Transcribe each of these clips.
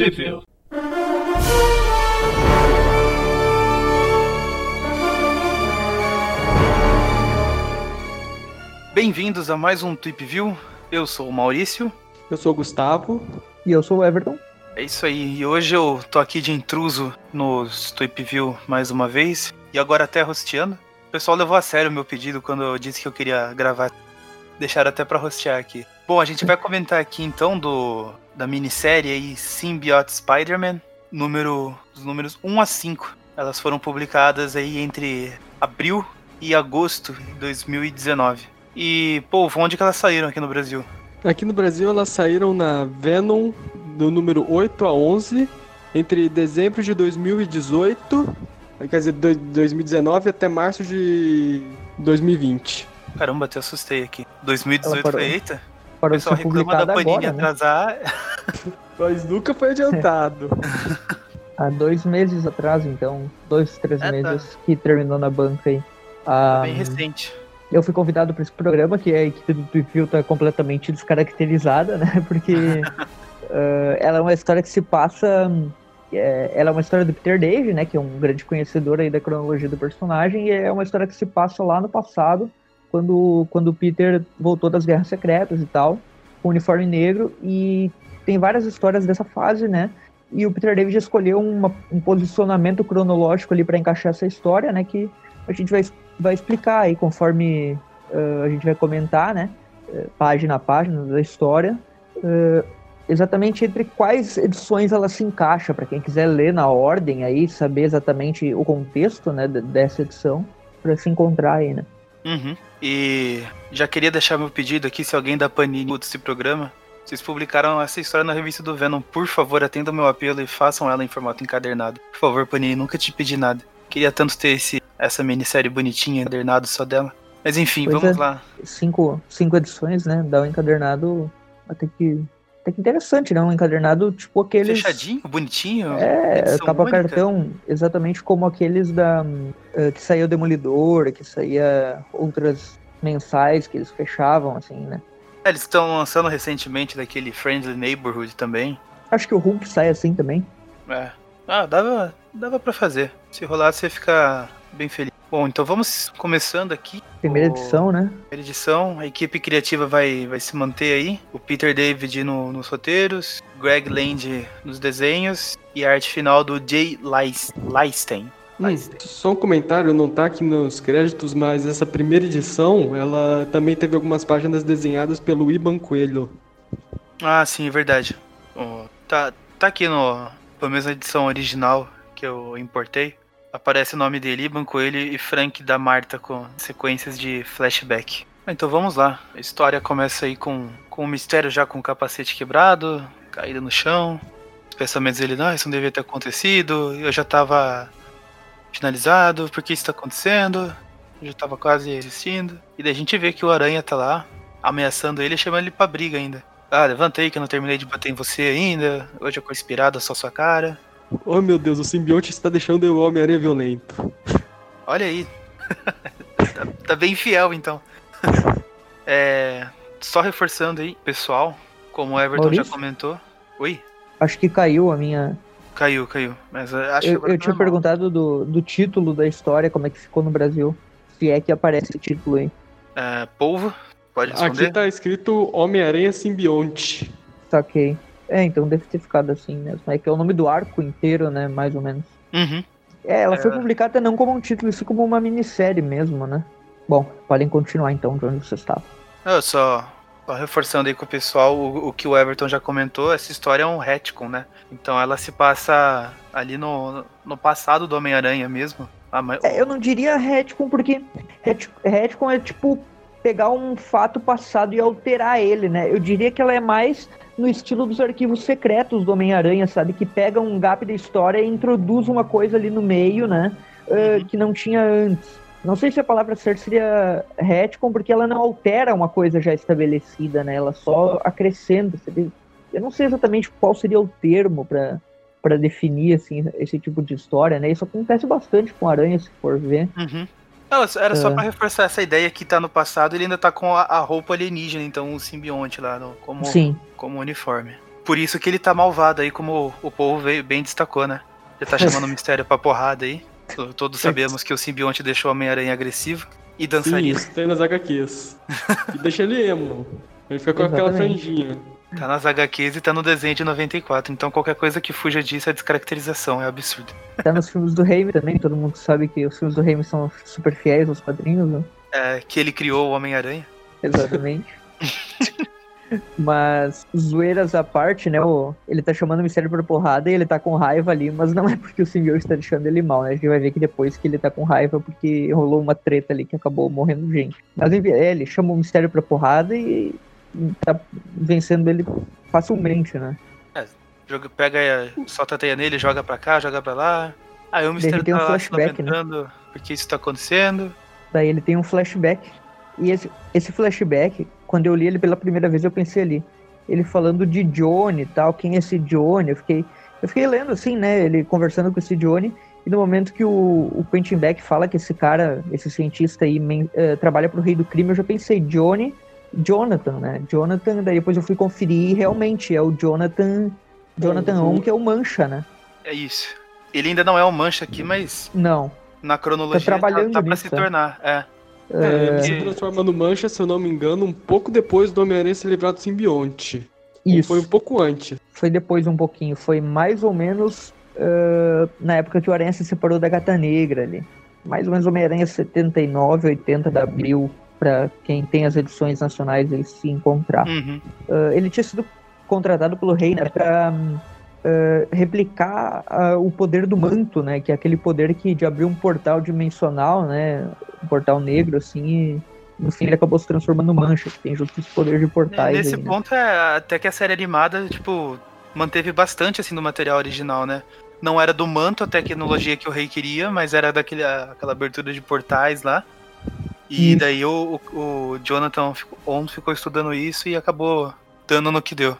Sheffield. Bem-vindos a mais um Tweep View. Eu sou o Maurício. Eu sou o Gustavo. E eu sou o Everton. É isso aí. E hoje eu tô aqui de intruso nos Tweep View mais uma vez. E agora até rosteando. O pessoal levou a sério o meu pedido quando eu disse que eu queria gravar. Deixaram até pra rostear aqui. Bom, a gente vai comentar aqui então do da minissérie aí Symbiote Spider-Man, número os números 1 a 5. Elas foram publicadas aí entre abril e agosto de 2019. E, pô, onde que elas saíram aqui no Brasil? Aqui no Brasil elas saíram na Venom do número 8 a 11 entre dezembro de 2018, quer dizer, 2019 até março de 2020. Caramba, até assustei aqui. 2018 foi, eita? O Para pessoal ser da publicado agora, né? atrasar. Mas nunca foi adiantado. Há dois meses atrás, então. Dois, três É, tá. meses que terminou na banca aí. Ah, Bem recente. eu fui convidado para esse programa, que a equipe do Tweepview tá completamente descaracterizada, né? Porque ah, ela é uma história que se passa. é, ela é uma história do Peter Dave, né? Que é um grande conhecedor aí da cronologia do personagem, e é uma história que se passa lá no passado, quando, quando o Peter voltou das guerras secretas e tal, com o uniforme negro, e tem várias histórias dessa fase, né? E o Peter David escolheu uma- um posicionamento cronológico ali para encaixar essa história, né? Que a gente vai, vai explicar aí conforme ah, a gente vai comentar, né? eh, página a página da história. eh, exatamente entre quais edições ela se encaixa, para quem quiser ler na ordem aí, saber exatamente o contexto, né, de- dessa edição, para se encontrar aí, né? Uhum. E já queria deixar meu pedido aqui, se alguém da Panini escuta esse programa. Vocês publicaram essa história na revista do Venom. Por favor, atendam meu apelo e façam ela em formato encadernado. Por favor, Panini, nunca te pedi nada. Queria tanto ter esse, essa minissérie bonitinha, encadernado só dela. Mas enfim, Pois vamos é. lá. cinco, cinco edições, né? Dá um encadernado até que, até que interessante, né? Um encadernado tipo aqueles. Fechadinho, bonitinho. É, capa única. cartão, exatamente como aqueles da eh, que saía o Demolidor, que saía outras mensais que eles fechavam, assim, né? É, eles estão lançando recentemente daquele Friendly Neighborhood também. Acho que o Hulk sai assim também. É. Ah, dava, dava pra fazer. Se rolar, você fica bem feliz. Bom, então vamos começando aqui. Primeira O- edição, né? Primeira edição, a equipe criativa vai, vai se manter aí. O Peter David no- nos roteiros, Greg Land nos desenhos e a arte final do Jay Leis- Leisten. Hum, só um comentário, não tá aqui nos créditos, mas essa primeira edição, ela também teve algumas páginas desenhadas pelo Iban Coelho. Ah, sim, é verdade. Ó, tá, tá aqui no, pela mesma edição original que eu importei. Aparece o nome dele, Iban Coelho e Frank da Marta com sequências de flashback. Então vamos lá. A história começa aí com, com o mistério já com o capacete quebrado, caído no chão. Os pensamentos dele, não, isso não devia ter acontecido. Eu já tava finalizado, por que isso tá acontecendo? Eu já tava quase existindo. E daí a gente vê que o Aranha tá lá, ameaçando ele e chamando ele pra briga ainda. Ah, levantei que eu não terminei de bater em você ainda. Hoje eu tô inspirado, só sua cara. Oh meu Deus, o simbionte está deixando o Homem-Aranha violento. Olha aí. tá, tá bem fiel, então. é, só reforçando aí, pessoal, como o Everton Maurício? já comentou. Oi? Acho que caiu a minha. Caiu, caiu. Mas eu acho que Eu, eu tá tinha perguntado do, do título da história, como é que ficou no Brasil. Se é que aparece esse título aí. É, polvo, pode responder? Aqui tá escrito Homem-Aranha Simbionte. Saquei. É, então deve ter ficado assim mesmo. É que é o nome do arco inteiro, né? Mais ou menos. Uhum. É, ela É. foi publicada não como um título, isso como uma minissérie mesmo, né? Bom, podem continuar então de onde você estava. Eu só, só reforçando aí com o pessoal o, o que o Everton já comentou, essa história é um retcon, né? Então ela se passa ali no, no passado do Homem-Aranha mesmo. A ma- É, eu não diria retcon, porque ret- retcon é tipo pegar um fato passado e alterar ele, né? Eu diria que ela é mais no estilo dos arquivos secretos do Homem-Aranha, sabe? Que pega um gap da história e introduz uma coisa ali no meio, né? Uhum. que não tinha antes. Não sei se a palavra certa seria retcon, porque ela não altera uma coisa já estabelecida, né? Ela só acrescenta. Eu não sei exatamente qual seria o termo para para definir assim esse tipo de história, né? Isso acontece bastante com Aranha, se for ver. Uhum. Não, era só É. pra reforçar essa ideia que tá no passado, ele ainda tá com a, a roupa alienígena, então o simbionte lá, no- como, Sim. como uniforme. por isso que ele tá malvado aí, como o povo veio, bem destacou, né? Ele tá chamando o mistério pra porrada aí. Todos sabemos que o simbionte deixou o Homem-Aranha agressivo e dançaria. Sim, isso tem nas HQs. e deixa ele emo. Ele fica com aquela Exatamente. franjinha. Tá nas HQs e tá no desenho de 94. Então qualquer coisa que fuja disso é descaracterização, é absurdo. Tá nos filmes do Raimi também, todo mundo sabe que os filmes do Raimi são super fiéis aos quadrinhos, né? É, que ele criou o Homem-Aranha. Exatamente. mas, zoeiras à parte, né? O, ele tá chamando o mistério pra porrada e ele tá com raiva ali, mas não é porque o simbionte tá deixando ele mal, né? A gente vai ver que depois que ele tá com raiva porque rolou uma treta ali que acabou morrendo gente. Mas enfim, é, ele chama o mistério pra porrada e tá vencendo ele facilmente, né? Joga, pega, é, solta a teia nele, joga pra cá, joga pra lá. Aí o mistério tem um tá lá se né? lamentando porque isso tá acontecendo. Daí ele tem um flashback. E esse, esse flashback, quando eu li ele pela primeira vez, eu pensei ali, ele falando de Johnny e tal, quem é esse Johnny? Eu fiquei, eu fiquei lendo assim, né? Ele conversando com esse Johnny. E no momento que o, o Quentin Beck fala que esse cara, esse cientista aí, men- eh, trabalha pro rei do crime, eu já pensei, Johnny, Jonathan, né? Jonathan, daí depois eu fui conferir e realmente é o Jonathan, Jonathan Uhum. On, que é o Mancha, né? É isso. Ele ainda não é o Mancha aqui, mas Não. na cronologia Tá trabalhando tá, tá pra nisso, se tá? tornar. É. É, ele se É. transforma no Mancha, se eu não me engano, um pouco depois do Homem-Aranha ser livrado do simbionte. Isso. Foi um pouco antes. Foi depois um pouquinho, foi mais ou menos ah, na época que o Aranha se separou da Gata Negra ali. Mais ou menos Homem-Aranha 79, 80 de abril, pra quem tem as edições nacionais ele se encontrar. Uhum. Ah, ele tinha sido contratado pelo rei né, pra ah, replicar ah, o poder do manto, né? Que é aquele poder que de abrir um portal dimensional, né? Um portal negro, assim, e no fim ele acabou se transformando em mancha, que tem junto esse poder de portais. Nesse aí, né? ponto é até que a série animada, tipo, manteve bastante assim no material original, né? Não era do manto a tecnologia que o rei queria, mas era daquele aquela abertura de portais lá. E Isso. daí o, o, o Jonathan ficou, On ficou estudando isso e acabou dando no que deu.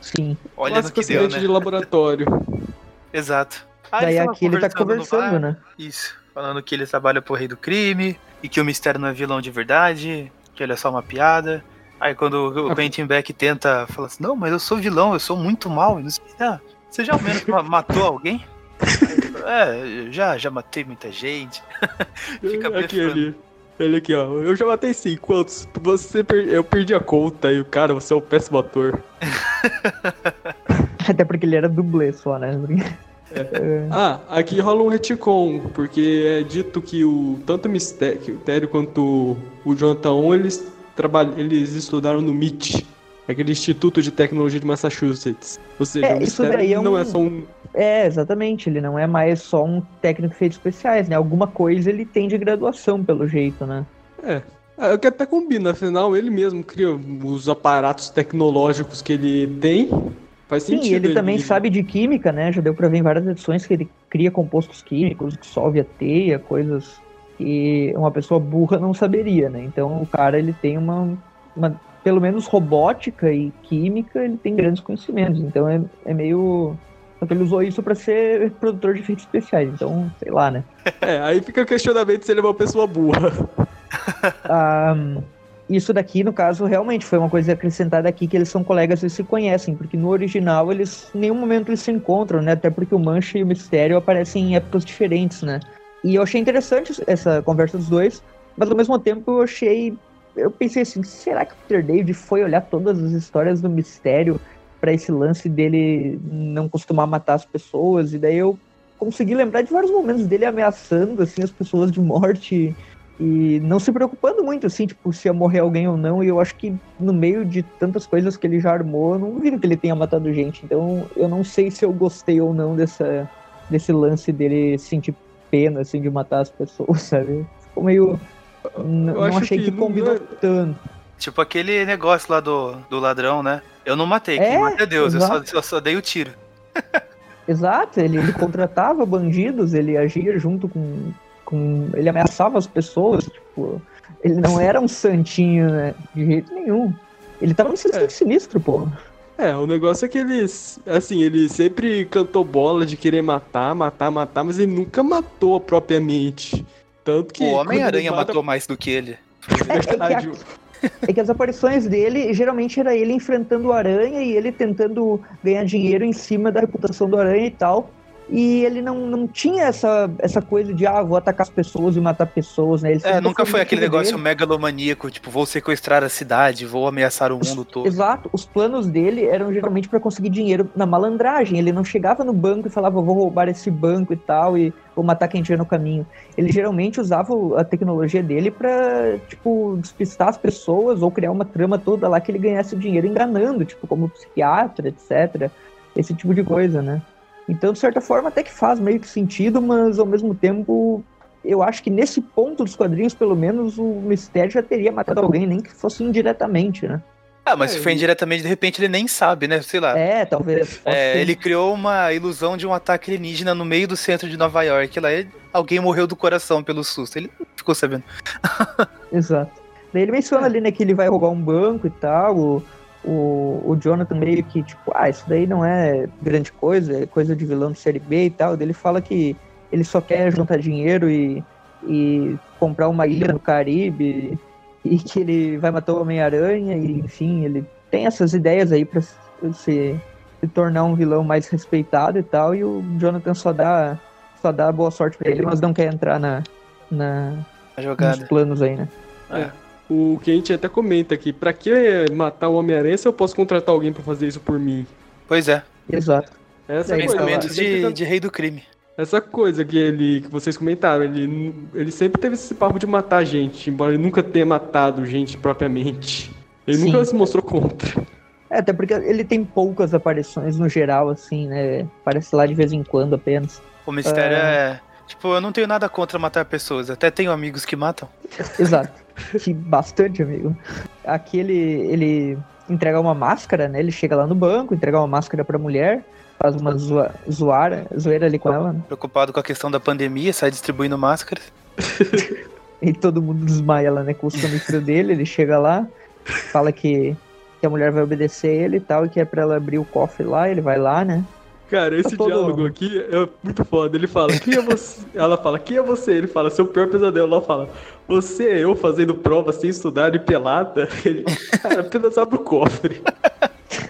Sim. Olha no Clássico que deu, acidente né? de laboratório. Exato. Aí Daí aqui ele tá no conversando, né? Isso. Falando que ele trabalha pro rei do crime e que o mistério não é vilão de verdade, que ele é só uma piada. Aí quando o Ah. Quentin Beck tenta falar assim, não, mas eu sou vilão, eu sou muito mal. não sei- Ah, você já ao menos ma- matou alguém? É, já, já matei muita gente. Fica aqui, blefando. Ele. Aqui, ó. Eu já matei sim. Quantos? Você per... Eu perdi a conta e o cara, você é um péssimo ator. Até porque ele era dublê só, né? Ah, aqui rola um retcon, porque é dito que o tanto o Mistério, quanto o Jonathan On, eles trabalham, eles estudaram no MIT, aquele Instituto de Tecnologia de Massachusetts. Ou seja, É, o isso Mistério daí é não um- é só um É, exatamente. Ele não é mais só um técnico de efeitos especiais, né? Alguma coisa ele tem de graduação, pelo jeito, né? É, o que até combina, afinal ele mesmo cria os aparatos tecnológicos que ele tem. Faz Sim, sentido. ele também sabe de química, né? Já deu pra ver em várias edições que ele cria compostos químicos, dissolve a teia, coisas que uma pessoa burra não saberia, né? Então o cara ele tem uma, uma pelo menos robótica e química, ele tem grandes conhecimentos. Então é, é meio só que ele usou isso pra ser produtor de efeitos especiais. Então, sei lá, né? É, aí fica o questionamento se ele é uma pessoa burra. Ah, isso daqui, no caso, realmente foi uma coisa acrescentada aqui que eles são colegas e se conhecem, porque no original eles em nenhum momento eles se encontram, né? Até porque o Mancha e o Mistério aparecem em épocas diferentes, né? E eu achei interessante essa conversa dos dois, mas ao mesmo tempo eu achei, eu pensei assim, será que o Peter David foi olhar todas as histórias do Mistério para esse lance dele não costumar matar as pessoas? E daí eu consegui lembrar de vários momentos dele ameaçando assim as pessoas de morte e não se preocupando muito, assim, tipo, se ia morrer alguém ou não. E eu acho que no meio de tantas coisas que ele já armou, eu não duvido que ele tenha matado gente. Então eu não sei se eu gostei ou não dessa, desse lance dele sentir pena, assim, de matar as pessoas, sabe? Ficou meio. Eu Não achei que que, é- tanto. Tipo aquele negócio lá do, do ladrão, né? Eu não matei, É, quem mata é Deus, eu só, eu só dei o tiro. Exato, ele, ele contratava bandidos, ele agia junto com, com. Ele ameaçava as pessoas, tipo. Ele não era um santinho, né? De jeito nenhum. Ele tava no sistema É. sinistro, pô. É, o negócio é que ele, assim, ele sempre cantou bola de querer matar, matar, matar, mas ele nunca matou propriamente. Tanto que. O Homem-Aranha mata- matou mais do que ele. É verdade. é que as aparições dele, geralmente era ele enfrentando o Aranha e ele tentando ganhar dinheiro em cima da reputação do Aranha e tal. E ele não, não tinha essa, essa coisa de, ah, vou atacar as pessoas e matar pessoas, né? Ele é, nunca foi aquele negócio dele. megalomaníaco, tipo, vou sequestrar a cidade, vou ameaçar o mundo todo. Exato. Os planos dele eram geralmente para conseguir dinheiro na malandragem. Ele não chegava no banco e falava, vou roubar esse banco e tal, e vou matar quem tiver no caminho. Ele geralmente usava a tecnologia dele para tipo, despistar as pessoas ou criar uma trama toda lá que ele ganhasse dinheiro enganando, tipo, como psiquiatra, etc. Esse tipo de coisa, né? Então, de certa forma, até que faz meio que sentido, mas ao mesmo tempo, eu acho que nesse ponto dos quadrinhos, pelo menos, o Mistério já teria matado alguém, nem que fosse indiretamente, né? Ah, mas é, se foi indiretamente, de repente ele nem sabe, né? Sei lá. É, talvez. É, ele criou uma ilusão de um ataque alienígena no meio do centro de Nova York. Lá alguém morreu do coração pelo susto. Ele ficou sabendo. Exato. Daí ele menciona ali, né, que ele vai roubar um banco e tal. O, o, o Jonathan meio que, tipo, ah, isso daí não é grande coisa, é coisa de vilão de série B e tal. Ele fala que ele só quer juntar dinheiro e, e comprar uma ilha no Caribe e que ele vai matar o Homem-Aranha e, enfim, ele tem essas ideias aí pra se, se tornar um vilão mais respeitado e tal. E o Jonathan só dá, só dá boa sorte pra ele, mas não quer entrar na, na, nos planos aí, né? É. O que a gente até comenta aqui, pra que matar o Homem-Aranha se eu posso contratar alguém para fazer isso por mim? Pois é. Exato. Essa Pensamento de, de rei do crime. Essa coisa que ele que vocês comentaram, ele, ele sempre teve esse papo de matar gente, embora ele nunca tenha matado gente propriamente. Ele Sim. nunca se mostrou contra. É, até porque ele tem poucas aparições no geral, assim, né? Parece lá de vez em quando apenas. O mistério é. é Tipo, eu não tenho nada contra matar pessoas, até tenho amigos que matam. Exato. Que bastante amigo. Aqui ele, ele entrega uma máscara, né? Ele chega lá no banco, entrega uma máscara pra mulher, faz uma zoa, zoara, zoeira ali com ela. Né? Preocupado com a questão da pandemia, sai distribuindo máscaras. e todo mundo desmaia lá, né? Com o sonífero dele, ele chega lá, fala que, que a mulher vai obedecer ele e tal, e que é pra ela abrir o cofre lá, ele vai lá, né? Cara, esse todo... diálogo aqui é muito foda. Ele fala, quem é você? Ela fala, quem é você? Ele fala, seu pior pesadelo. Ela fala, você é eu fazendo prova sem estudar e pelada? Ele, cara, apenas abre o cofre.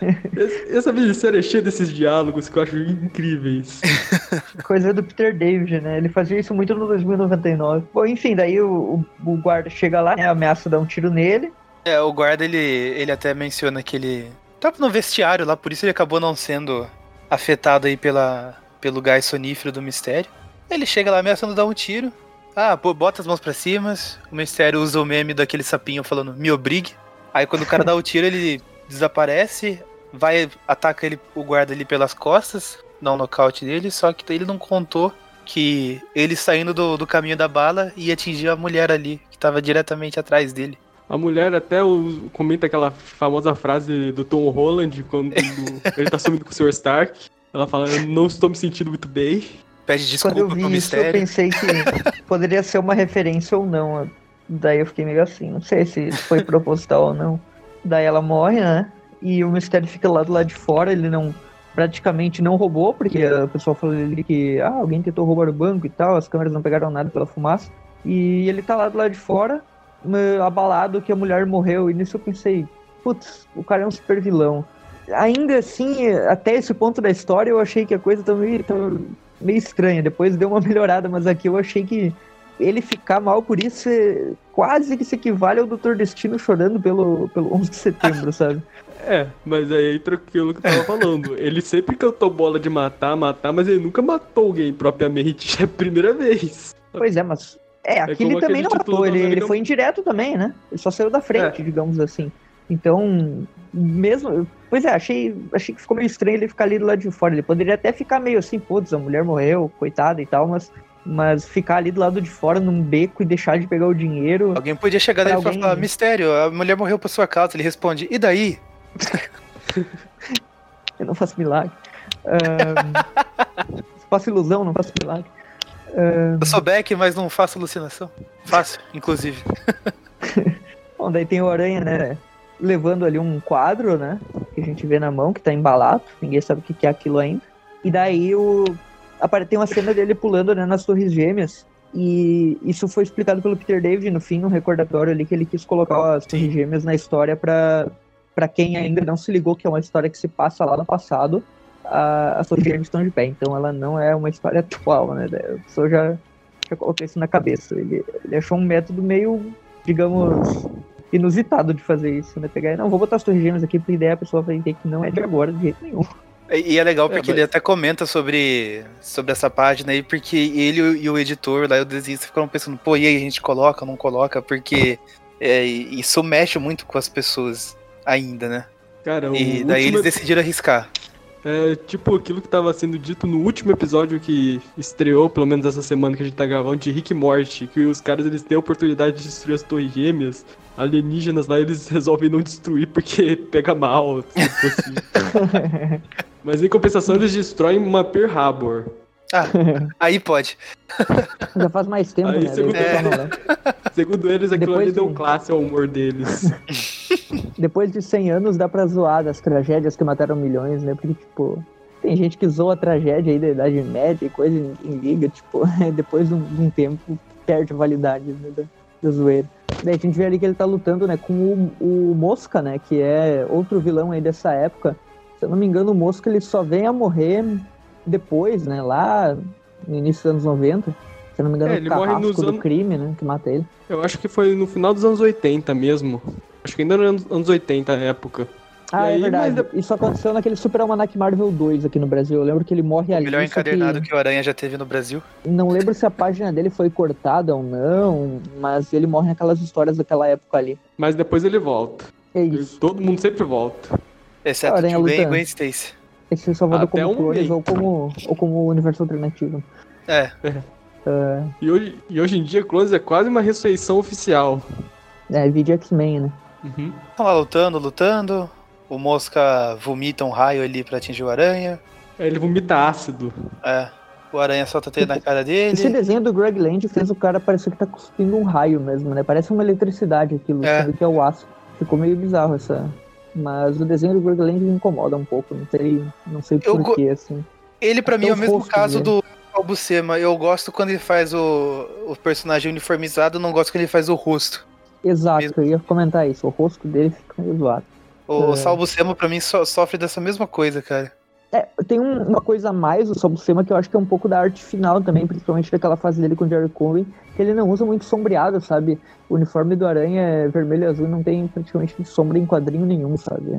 Essa minissérie é cheia desses diálogos que eu acho incríveis. Coisa do Peter David, né? Ele fazia isso muito no 2099. Bom, enfim, daí o, o, o guarda chega lá, né? Ameaça dar um tiro nele. É, o guarda, ele, ele até menciona que ele tava no vestiário lá, por isso ele acabou não sendo afetado aí pela, pelo gás sonífero do mistério. Ele chega lá ameaçando dar um tiro. Ah, pô, bota as mãos para cima. O mistério usa o meme daquele sapinho falando, me obrigue. Aí quando o cara dá o tiro, ele desaparece, vai, ataca ele, o guarda ali pelas costas, dá um nocaute dele, só que ele não contou que ele saindo do, do caminho da bala ia atingir a mulher ali, que estava diretamente atrás dele. A mulher até o, comenta aquela famosa frase do Tom Holland quando ele tá sumindo com o Sr. Stark. Ela fala, eu não estou me sentindo muito bem. Pede desculpa Quando eu vi pro isso, mistério. eu pensei que poderia ser uma referência ou não. Daí eu fiquei meio assim, não sei se foi proposital ou não. Daí ela morre, né? E o mistério fica lá do lado de fora, ele não praticamente não roubou, porque a pessoa falou ali que ah, alguém tentou roubar o banco e tal, as câmeras não pegaram nada pela fumaça. E ele tá lá do lado de fora, abalado que a mulher morreu. E nisso eu pensei, putz, o cara é um super vilão. Ainda assim, até esse ponto da história, eu achei que a coisa tá meio, meio estranha. Depois deu uma melhorada, mas aqui eu achei que ele ficar mal por isso é quase que se equivale ao Doutor Destino chorando pelo, pelo 11 de setembro, sabe? É, mas aí entra aquilo que eu tava falando. Ele sempre cantou bola de matar, matar, mas ele nunca matou alguém propriamente. É a primeira vez. Pois é, mas é, aqui é ele também não matou, ele, ele foi indireto também, né? Ele só saiu da frente, é. digamos assim. Então, mesmo. Pois é, achei, achei que ficou meio estranho ele ficar ali do lado de fora. Ele poderia até ficar meio assim, putz, a mulher morreu, coitada e tal, mas, mas ficar ali do lado de fora num beco e deixar de pegar o dinheiro. Alguém podia chegar nele alguém... e falar: Mistério, a mulher morreu por sua causa. Ele responde: E daí? Eu não faço milagre. Um, faço ilusão, não faço milagre. Eu sou Beck, mas não faço alucinação. Fácil, inclusive. Bom, daí tem o Aranha, né? Levando ali um quadro, né? Que a gente vê na mão, que tá embalado. Ninguém sabe o que é aquilo ainda. E daí o. Tem uma cena dele pulando né, nas torres gêmeas. E isso foi explicado pelo Peter David no fim, no recordatório ali, que ele quis colocar as Torres Gêmeas na história para para quem ainda não se ligou que é uma história que se passa lá no passado, a, as Torres Gêmeas estão de pé. Então ela não é uma história atual, né? A pessoa já, já coloquei isso na cabeça. Ele, ele achou um método meio, digamos, inusitado de fazer isso, né? Pegar, não, vou botar as Torres Gêmeas aqui, porque a ideia a pessoa vai entender que não é de agora, de jeito nenhum. E é legal porque é, mas... ele até comenta sobre, sobre essa página aí, porque ele e o editor lá, o desenhista, ficaram pensando, pô, e aí a gente coloca, não coloca? Porque é, isso mexe muito com as pessoas ainda, né? Cara, e daí último... eles decidiram arriscar. É tipo aquilo que estava sendo dito no último episódio que estreou, pelo menos essa semana que a gente tá gravando, de Rick Morty, que os caras eles têm a oportunidade de destruir as torres gêmeas, alienígenas lá eles resolvem não destruir porque pega mal, Mas em compensação eles destroem uma Pearl Harbor. Ah, aí pode. Já faz mais tempo, aí, né? Segundo, é. segundo eles, aquilo Depois ali de... deu classe ao humor deles. Depois de 100 anos, dá pra zoar das tragédias que mataram milhões, né? Porque, tipo, tem gente que zoa a tragédia aí da Idade Média e coisa em, em liga, tipo, depois de um, de um, tempo perde a validade né, da, da zoeira. Daí a gente vê ali que ele tá lutando, né, com o, o Mosca, né, que é outro vilão aí dessa época. Se eu não me engano, o Mosca ele só vem a morrer depois, né, lá no início dos anos 90. Se eu não me engano, é, o carrasco do anos... crime, né, que mata ele. Eu acho que foi no final dos anos 80 mesmo. Acho que ainda nos anos 80 a época. Ah, é verdade. Mas... Isso aconteceu naquele Super Almanac Marvel 2 aqui no Brasil. Eu lembro que ele morre o ali. O melhor encadernado que... que... o Aranha já teve no Brasil. Não lembro se a página dele foi cortada ou não, mas ele morre naquelas histórias daquela época ali. Mas depois ele volta. É isso. Todo mundo sempre volta. Exceto o Gwen e Gwen Stacy. Esse só volta como um clones ou como, ou como universo alternativo. É. é. Uh... E, hoje, e hoje em dia, Clones é quase uma ressurreição oficial. É, vídeo X-Men, né? Uhum. Estão lá lutando, lutando. O Mosca vomita um raio ali pra atingir o Aranha. É, ele vomita ácido. É. O Aranha solta teia na cara dele. Esse desenho do Greg Land fez o cara parecer que tá cuspindo um raio mesmo, né? Parece uma eletricidade aquilo, é. que é o ácido. Ficou meio bizarro essa. Mas o desenho do Greg Land me incomoda um pouco, não sei, não sei porquê, assim. Ele, para mim, é o mesmo caso dele. do Albucema. Eu gosto quando ele faz o, o personagem uniformizado, não gosto quando ele faz o rosto. Exato, mesmo. eu ia comentar isso. O rosto dele fica meio zoado. O é... Salbucema, pra mim, so, sofre dessa mesma coisa, cara. É, tem um, uma coisa a mais o Salbucema que eu acho que é um pouco da arte final também, principalmente daquela fase dele com o Jerry Conway, que ele não usa muito sombreado, sabe? O uniforme do Aranha é vermelho e azul não tem praticamente sombra em quadrinho nenhum, sabe?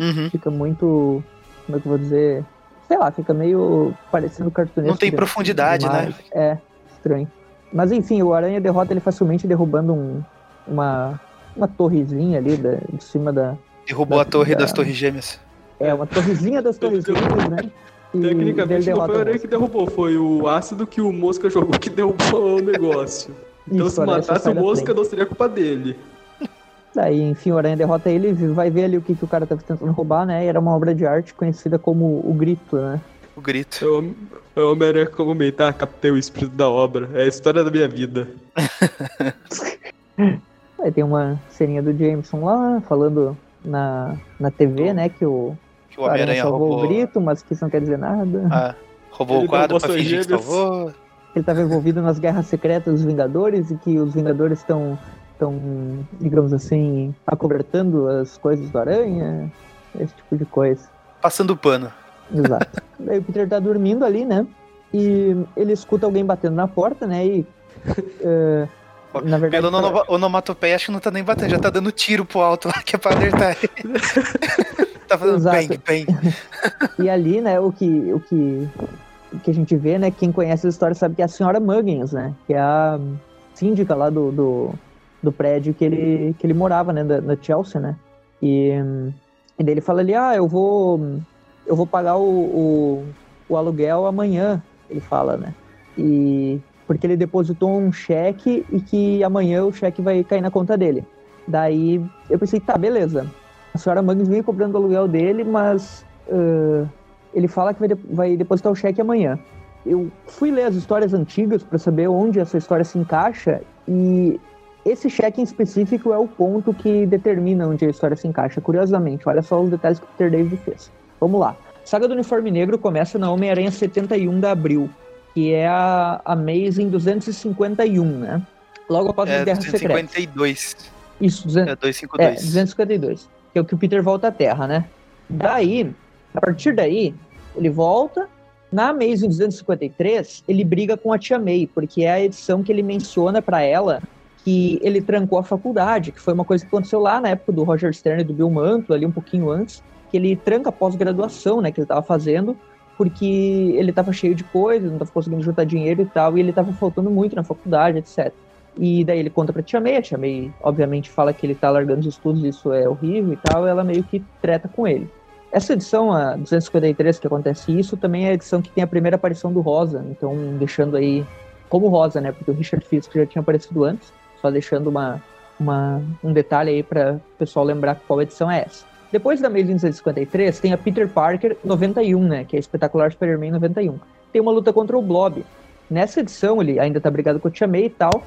Uhum. Fica muito. Como é que eu vou dizer? Sei lá, fica meio parecendo cartunesco. Não tem profundidade, né? É, estranho. Mas enfim, o Aranha derrota ele facilmente derrubando um, uma, uma torrezinha ali da, de cima da. Derrubou da, a torre da, das Torres Gêmeas. É, uma torrezinha das Torres Gêmeas, né? E Tecnicamente não foi o Aranha que derrubou, foi o ácido que o Mosca jogou que derrubou o negócio. Então Isso, se matasse o Mosca, não seria culpa dele. Daí, enfim, o Aranha derrota ele, vai ver ali o que, que o cara tava tentando roubar, né? E era uma obra de arte conhecida como o Grito, né? O Grito. Eu, eu Homem-Aranha comentar, captei o espírito da obra. É a história da minha vida. Aí tem uma ceninha do Jameson lá, falando na, na TV, né, que o, o Homem-Aranha roubou o grito, mas que isso não quer dizer nada. Ah, roubou Ele o quadro pra fingir que salvou. Ele estava envolvido nas guerras secretas dos Vingadores e que os Vingadores estão, estão digamos assim, acobertando as coisas do Aranha, esse tipo de coisa. Passando pano. Exato. Daí o Peter tá dormindo ali, né? E ele escuta alguém batendo na porta, né? E uh, Na verdade, Pelo pra... onomatopeia, acho que não tá nem batendo, já tá dando tiro pro alto lá, que é pra alertar ele. tá fazendo Exato. bang, bang. e ali, né, o que, o que, o que a gente vê, né, quem conhece a história sabe que é a senhora Muggins, né, que é a síndica lá do, do, do prédio que ele, que ele morava, né, da, da Chelsea, né. E, e daí ele fala ali, ah, eu vou, eu vou pagar o, o, o aluguel amanhã, ele fala, né. E porque ele depositou um cheque e que amanhã o cheque vai cair na conta dele. Daí eu pensei, tá, beleza. A senhora Magnus vem cobrando o aluguel dele, mas uh, ele fala que vai, de vai depositar o cheque amanhã. Eu fui ler as histórias antigas para saber onde essa história se encaixa e esse cheque em específico é o ponto que determina onde a história se encaixa. Curiosamente, olha só os detalhes que o Peter David fez. Vamos lá. Saga do Uniforme Negro começa na Homem-Aranha 71 de abril que é a Amazing 251, né? Logo após É as Guerras Secretas. 252. Isso, 200, É é, 252. 252. Que é o que o Peter volta à Terra, né? Daí, a partir daí, ele volta. Na Amazing 253, ele briga com a Tia May, porque é a edição que ele menciona pra ela que ele trancou a faculdade, que foi uma coisa que aconteceu lá na época do Roger Stern e do Bill Mantle, ali um pouquinho antes, que ele tranca a pós-graduação, né, que ele tava fazendo, porque ele tava cheio de coisas, não tava conseguindo juntar dinheiro e tal, e ele tava faltando muito na faculdade, etc. E daí ele conta pra Tia May, a Tia May obviamente fala que ele tá largando os estudos, isso é horrível e tal, e ela meio que treta com ele. Essa edição, a 253, que acontece isso, também é a edição que tem a primeira aparição do Rosa, então deixando aí como Rosa, né, porque o Richard Fisk já tinha aparecido antes, só deixando uma, uma, um detalhe aí para o pessoal lembrar qual edição é essa. Depois da Amazing 253, tem a Peter Parker 91, né, que é a Espetacular Spider-Man 91. Tem uma luta contra o Blob. Nessa edição, ele ainda tá brigado com o Tia May e tal.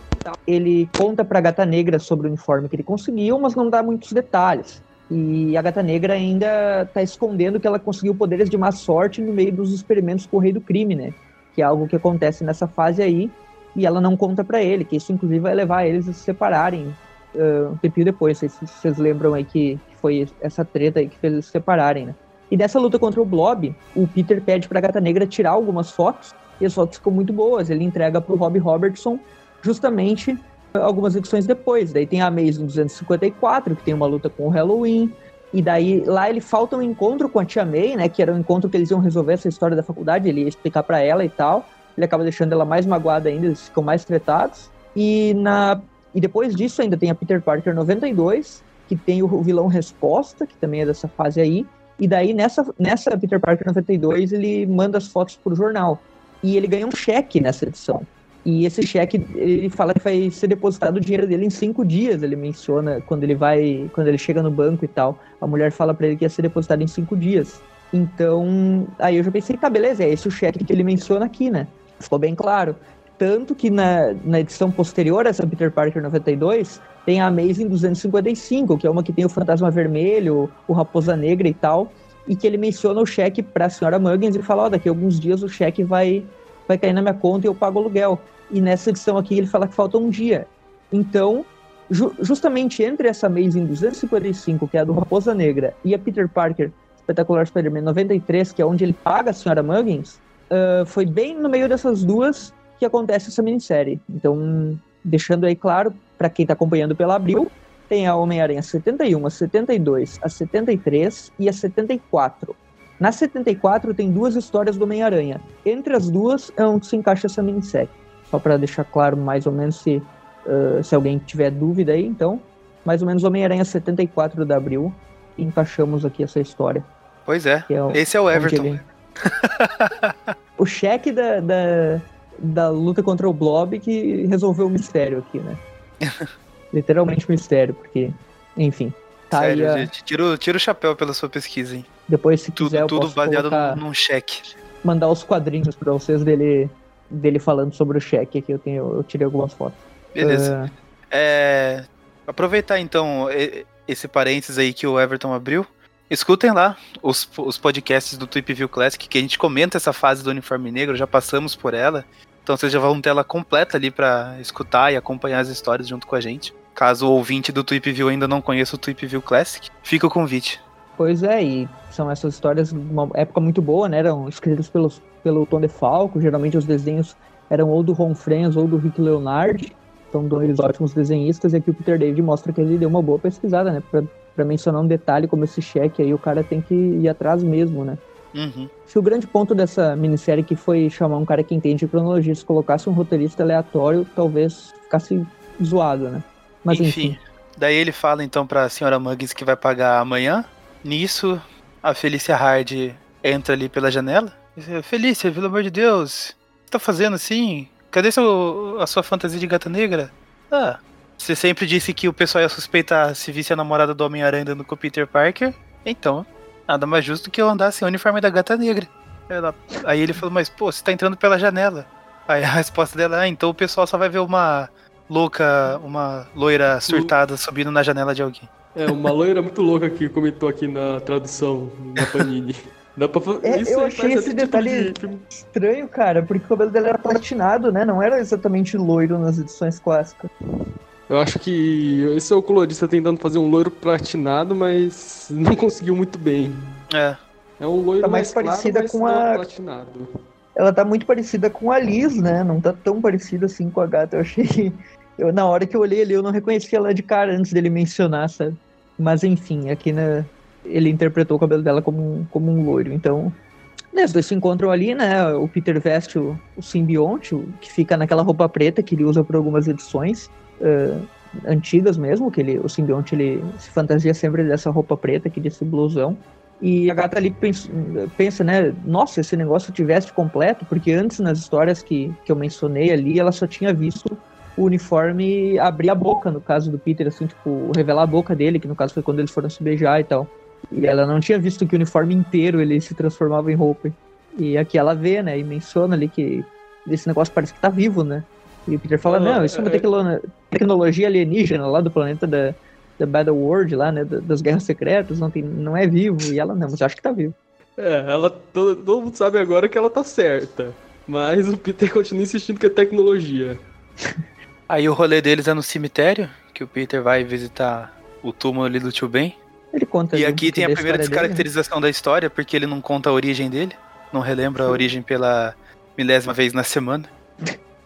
Ele conta pra Gata Negra sobre o uniforme que ele conseguiu, mas não dá muitos detalhes. E a Gata Negra ainda tá escondendo que ela conseguiu poderes de má sorte no meio dos experimentos com o Rei do Crime, né? Que é algo que acontece nessa fase aí. E ela não conta pra ele, que isso inclusive vai levar eles a se separarem uh, um tempinho depois. Se vocês lembram aí que, que foi essa treta aí que fez eles se separarem, né? E dessa luta contra o Blob, o Peter pede pra Gata Negra tirar algumas fotos, e as fotos ficam muito boas. Ele entrega pro Rob Robertson justamente uh, algumas edições depois. Daí tem a Amazing 254, que tem uma luta com o Halloween. E daí lá ele falta um encontro com a Tia May, né? Que era um encontro que eles iam resolver essa história da faculdade, ele ia explicar para ela e tal. Ele acaba deixando ela mais magoada ainda, eles ficam mais tretados. E na e depois disso ainda tem a Peter Parker 92, que tem o vilão Resposta, que também é dessa fase aí. E daí nessa nessa Peter Parker 92 ele manda as fotos pro jornal e ele ganha um cheque nessa edição. E esse cheque, ele fala que vai ser depositado o dinheiro dele em cinco dias. Ele menciona quando ele vai, quando ele chega no banco e tal. A mulher fala para ele que ia ser depositado em cinco dias. Então, aí eu já pensei, tá, beleza, é esse o cheque que ele menciona aqui, né? Ficou bem claro. Tanto que na, na edição posterior, essa Peter Parker 92, tem a Amazing 255, que é uma que tem o Fantasma Vermelho, o Raposa Negra e tal e que ele menciona o cheque para a senhora Muggins e fala: oh, daqui a alguns dias o cheque vai, vai cair na minha conta e eu pago o aluguel. E nessa edição aqui ele fala que falta um dia. Então, ju justamente entre essa Amazing 255, que é a do Raposa Negra, e a Peter Parker Espetacular Spider-Man 93, que é onde ele paga a senhora Muggins, uh, foi bem no meio dessas duas que acontece essa minissérie. Então, deixando aí claro, para quem está acompanhando pela Abril, tem a Homem-Aranha 71, a 72, a 73 e a 74. Na 74 tem duas histórias do Homem-Aranha. Entre as duas é onde se encaixa essa minissérie. Só para deixar claro mais ou menos se, uh, se alguém tiver dúvida aí, então, mais ou menos Homem-Aranha 74 da Abril, encaixamos aqui essa história. Pois é, é o, esse é o Everton. O cheque da, da, da luta contra o Blob que resolveu o mistério aqui, né? literalmente mistério, porque, enfim. Tá Sério, a... gente, tira, tira o chapéu pela sua pesquisa, hein? Depois, se tudo, quiser, tudo baseado colocar, num, num cheque. Mandar os quadrinhos pra vocês dele, dele falando sobre o cheque aqui. Eu, tenho, eu tirei algumas fotos. Beleza. Uh... É, aproveitar então esse parênteses aí que o Everton abriu. Escutem lá os, os podcasts do Tweep View Classic, que a gente comenta essa fase do uniforme negro, já passamos por ela. Então vocês já vão ter ela completa ali para escutar e acompanhar as histórias junto com a gente. Caso o ouvinte do Tweep View ainda não conheça o Tweep View Classic, fica o convite. Pois é, e são essas histórias de uma época muito boa, né? Eram escritas pelos, pelo Tom DeFalco, geralmente os desenhos eram ou do Ron Frenz ou do Rick Leonard, então dois ótimos desenhistas, e aqui o Peter David mostra que ele deu uma boa pesquisada, né? Pra, pra mencionar um detalhe como esse cheque aí, o cara tem que ir atrás mesmo, né? Uhum. Se o grande ponto dessa minissérie que foi chamar um cara que entende de cronologia, se colocasse um roteirista aleatório, talvez ficasse zoado, né? Mas enfim. enfim. Daí ele fala então pra senhora Muggins que vai pagar amanhã. Nisso, a Felícia Hard entra ali pela janela. Diz, Felícia, pelo amor de Deus, o que tá fazendo assim? Cadê seu, a sua fantasia de gata negra? Ah, você sempre disse que o pessoal ia suspeitar se visse a namorada do Homem-Aranha andando com o Peter Parker. Então, nada mais justo que eu andar sem o uniforme da gata negra. Ela, aí ele falou, mas pô, você tá entrando pela janela. Aí a resposta dela, ah, então o pessoal só vai ver uma louca, uma loira surtada subindo na janela de alguém. É, uma loira muito louca que comentou aqui na tradução da Panini. Dá pra É, isso eu aí achei esse título detalhe- de filme. Estranho, cara, porque o cabelo dela era platinado, né? Não era exatamente loiro nas edições clássicas. Eu acho que esse é o colorista tentando fazer um loiro platinado, mas não conseguiu muito bem. É. É um loiro Tá mais mas com a- platinado. Ela tá muito parecida com a Liz, né? Não tá tão parecida assim com a gata. Eu achei. Eu, na hora que eu olhei ali, eu não reconheci ela de cara antes dele mencionar, sabe? Mas enfim, aqui né, ele interpretou o cabelo dela como um, como um loiro. Então, né, os dois se encontram ali, né? O Peter veste o, o simbionte, o, que fica naquela roupa preta que ele usa por algumas edições ah, antigas mesmo, que ele, o simbionte ele se fantasia sempre dessa roupa preta, aqui desse blusão. E a gata ali pensa, pensa, né? Nossa, esse negócio tivesse completo, porque antes nas histórias que, que eu mencionei ali, ela só tinha visto o uniforme abrir a boca, no caso do Peter, assim, tipo, revelar a boca dele, que no caso foi quando eles foram se beijar e tal. E ela não tinha visto que o uniforme inteiro ele se transformava em roupa. E aqui ela vê, né? E menciona ali que esse negócio parece que tá vivo, né? E o Peter fala, não, isso é uma é. tecno- tecnologia alienígena lá do planeta da, da Battle World, lá, né? da- Das guerras secretas, não, tem, não é vivo. E ela, não, mas eu acho que tá vivo. É, ela todo, todo mundo sabe agora que ela tá certa. Mas o Peter continua insistindo que é tecnologia. Aí o rolê deles é no cemitério, que o Peter vai visitar o túmulo ali do tio Ben. Ele conta E aqui tem a primeira dele, né? descaracterização da história, porque ele não conta a origem dele. Não relembra a origem pela milésima vez na semana.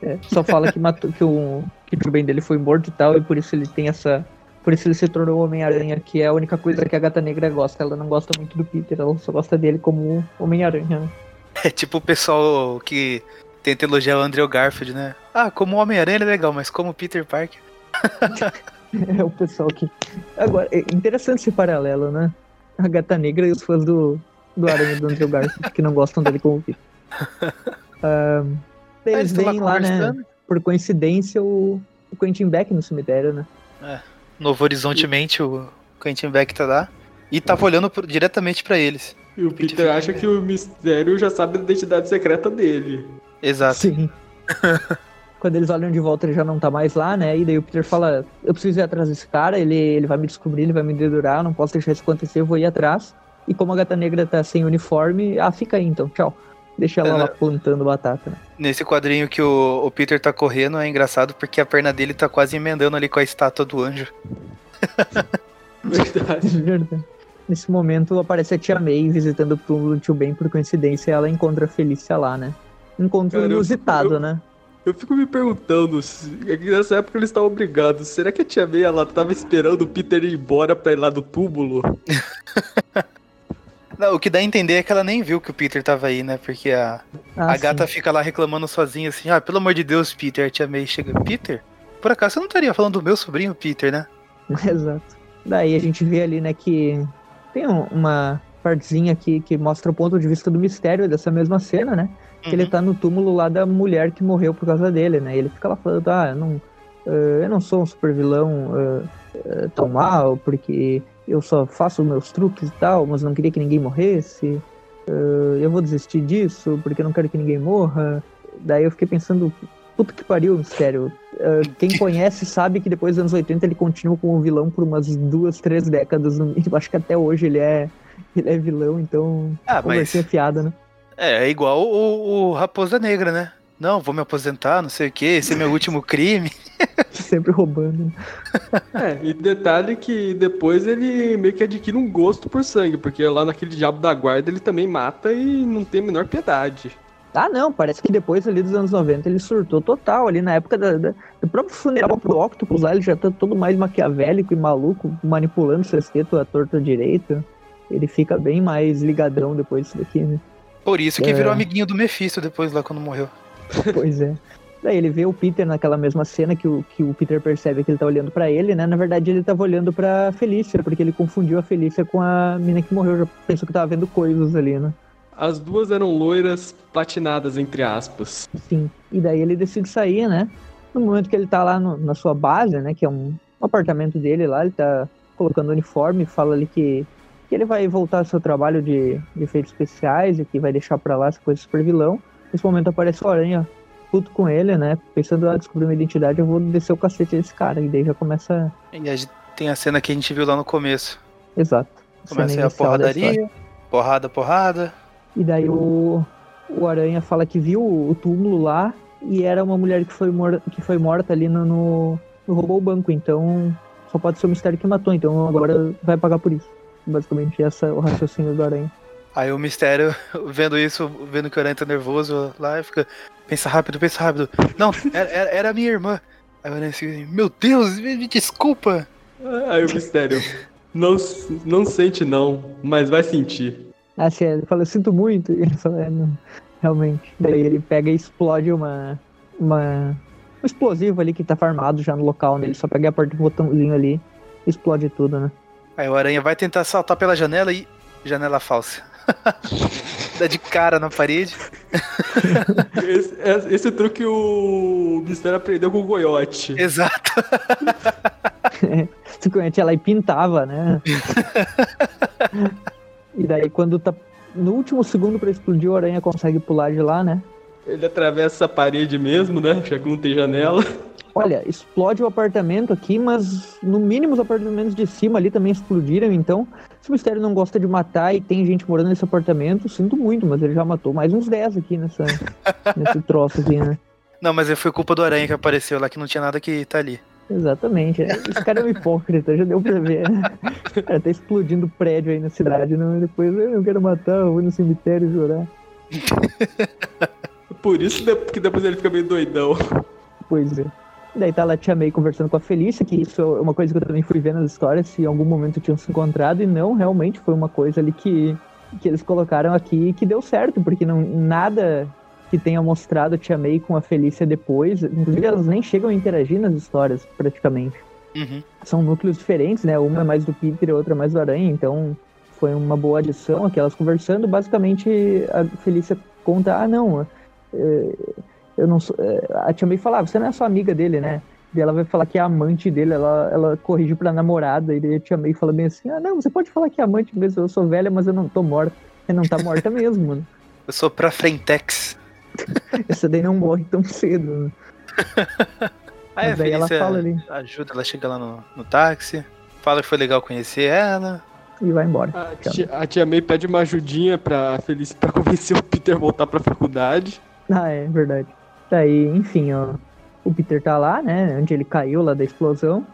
É, só fala que, matou, que, o, que o tio Ben dele foi morto e tal, e por isso ele tem essa. Por isso ele se tornou o Homem-Aranha, que é a única coisa que a gata negra gosta. Ela não gosta muito do Peter, ela só gosta dele como Homem-Aranha. né? É tipo o pessoal que tenta elogiar o Andrew Garfield, né? Ah, como Homem-Aranha ele é legal, mas como Peter Parker. É o pessoal que. Agora, é interessante esse paralelo, né? A gata negra e os fãs do, do Aranha do Andrew Garfield, que não gostam dele como Peter. Ahn, Aí eles estão lá lá, né? Por coincidência, o, o Quentin Beck no cemitério, né? Novo Horizontemente, o Quentin Beck tá lá. E tava olhando pro- diretamente pra eles. E o Peter acha que o mistério já sabe a identidade secreta dele. Exato. Sim. Quando eles olham de volta, ele já não tá mais lá, né? E daí o Peter fala: Eu preciso ir atrás desse cara, ele, ele vai me descobrir, ele vai me dedurar, eu não posso deixar isso acontecer, eu vou ir atrás. E como a gata negra tá sem uniforme, ah, fica aí então, tchau. Deixa ela É, lá né? plantando batata, né? Nesse quadrinho que o, o Peter tá correndo é engraçado porque a perna dele tá quase emendando ali com a estátua do anjo. Verdade. Verdade. Nesse momento aparece a tia May visitando o túmulo do tio Ben por coincidência e ela encontra a Felícia lá, né? Encontro Cara, eu- inusitado, eu- né? Eu fico me perguntando, se- é que nessa época eles estavam brigados. Será que a tia May ela tava esperando o Peter ir embora pra ir lá do túmulo? Não, o que dá a entender é que ela nem viu que o Peter tava aí, né? Porque a, Ah, a gata sim. fica lá reclamando sozinha assim, ah, pelo amor de Deus, Peter. A tia May chega, Peter? Por acaso você não estaria falando do meu sobrinho, Peter, né? Exato. Daí a gente vê ali, né, que tem um- uma partezinha aqui que mostra o ponto de vista do mistério dessa mesma cena, né? Que ele Uhum. tá no túmulo lá da mulher que morreu por causa dele, né? Ele fica lá falando, ah, eu não, eh, eu não sou um super vilão tão mal, porque eu só faço meus truques e tal, mas não queria que ninguém morresse. Eh, eu vou desistir disso, porque eu não quero que ninguém morra. Daí eu fiquei pensando, puta que pariu, mistério. Eh, quem conhece sabe que depois dos anos 80 ele continua como vilão por umas duas, três décadas. Eu acho que até hoje ele é, ele é vilão, então Ah, mas fiada, né? é, é igual o, o Raposa Negra, né? Não, vou me aposentar, não sei o que, esse é meu último crime. Sempre roubando. né? É, e detalhe que depois ele meio que adquire um gosto por sangue, porque lá naquele Diabo da Guarda ele também mata e não tem a menor piedade. Ah, não, parece que depois ali dos anos 90 ele surtou total. Ali na época da- da- do próprio funeral pro Octopus lá, ele já tá todo mais maquiavélico e maluco, manipulando seu sexteto à torta direita. Ele fica bem mais ligadão depois disso daqui, né? Por isso que É. virou amiguinho do Mephisto depois lá quando morreu. Pois é. Daí ele vê o Peter naquela mesma cena que o, que o Peter percebe que ele tá olhando pra ele, né? Na verdade ele tava olhando pra Felícia, porque ele confundiu a Felícia com a mina que morreu, já pensou que tava vendo coisas ali, né? As duas eram loiras platinadas, entre aspas. Sim. E daí ele decide sair, né? No momento que ele tá lá no- na sua base, né? Que é um, um apartamento dele lá, ele tá colocando o uniforme, fala ali que, que ele vai voltar ao seu trabalho de, de efeitos especiais e que vai deixar pra lá as coisas super vilão. Nesse momento aparece o Aranha puto com ele, né? Pensando, ah, descobrir uma identidade, eu vou descer o cacete desse cara. E daí já começa. E a gente tem a cena que a gente viu lá no começo. Exato. Começa a história. porradaria, porrada, porrada. E daí o, o Aranha fala que viu o túmulo lá e era uma mulher que foi, mor que foi morta ali no, no, no roubou o banco. Então só pode ser o mistério que matou. Então agora vai pagar por isso. Basicamente, esse é o raciocínio do Aranha. Aí o mistério, vendo isso, vendo que o Aranha tá nervoso lá, fica. Pensa rápido, pensa rápido. Não, era, era, era minha irmã. Aí o Aranha fica assim, meu Deus, me, me desculpa. Aí o mistério. Não, não sente não, mas vai sentir. Assim, ele fala, eu sinto muito. E ele fala, é, não, realmente. Daí ele pega e explode uma. uma um explosivo ali que tá farmado já no local, né? Ele só pega a parte do botãozinho ali explode tudo, né? Aí o Aranha vai tentar saltar pela janela e. Janela falsa. Dá de cara na parede. esse, esse truque o Mistério aprendeu com o Goiote. Exato. Se conhece ela e pintava, né? e daí quando tá no último segundo para explodir, o Aranha consegue pular de lá, né? Ele atravessa a parede mesmo, né? Já que não tem janela. Olha, explode o apartamento aqui, mas no mínimo os apartamentos de cima ali também explodiram, então se o Mistério não gosta de matar e tem gente morando nesse apartamento, sinto muito, mas ele já matou mais uns 10 aqui nessa, nesse troço aqui, né? Não, mas foi culpa do Aranha que apareceu lá, que não tinha nada que tá ali. Exatamente. Esse cara é um hipócrita, já deu pra ver, né? O cara tá explodindo prédio aí na cidade, não? E depois eu quero matar, eu vou no cemitério chorar. Por isso que depois ele fica meio doidão. Pois é. Daí tá lá a Tia May conversando com a Felícia, que isso é uma coisa que eu também fui ver nas histórias, se em algum momento tinham se encontrado, e não, realmente foi uma coisa ali que, que eles colocaram aqui que deu certo, porque não nada que tenha mostrado a Tia May com a Felícia depois, inclusive elas nem chegam a interagir nas histórias, praticamente. Uhum. São núcleos diferentes, né? Uma é mais do Peter e outra é mais do Aranha, então foi uma boa adição aqui, elas conversando, basicamente a Felícia conta, ah, não, eu não sou, é, a Tia May falava, ah, você não é só amiga dele, né? E ela vai falar que é amante dele, ela, ela corrigiu pra namorada, e a Tia May fala bem assim, ah, não, você pode falar que é amante mesmo, eu sou velha, mas eu não tô morta. Você não tá morta mesmo, mano. Eu sou pra Frentex. Essa daí não morre tão cedo. Né? Aí daí ela fala ali. Ajuda, ela chega lá no, no táxi, fala que foi legal conhecer ela. E vai embora. A tia, a tia May pede uma ajudinha pra Felice pra convencer o Peter a voltar pra faculdade. Ah, é verdade. Daí, enfim, ó, o Peter tá lá, né? Onde ele caiu lá da explosão.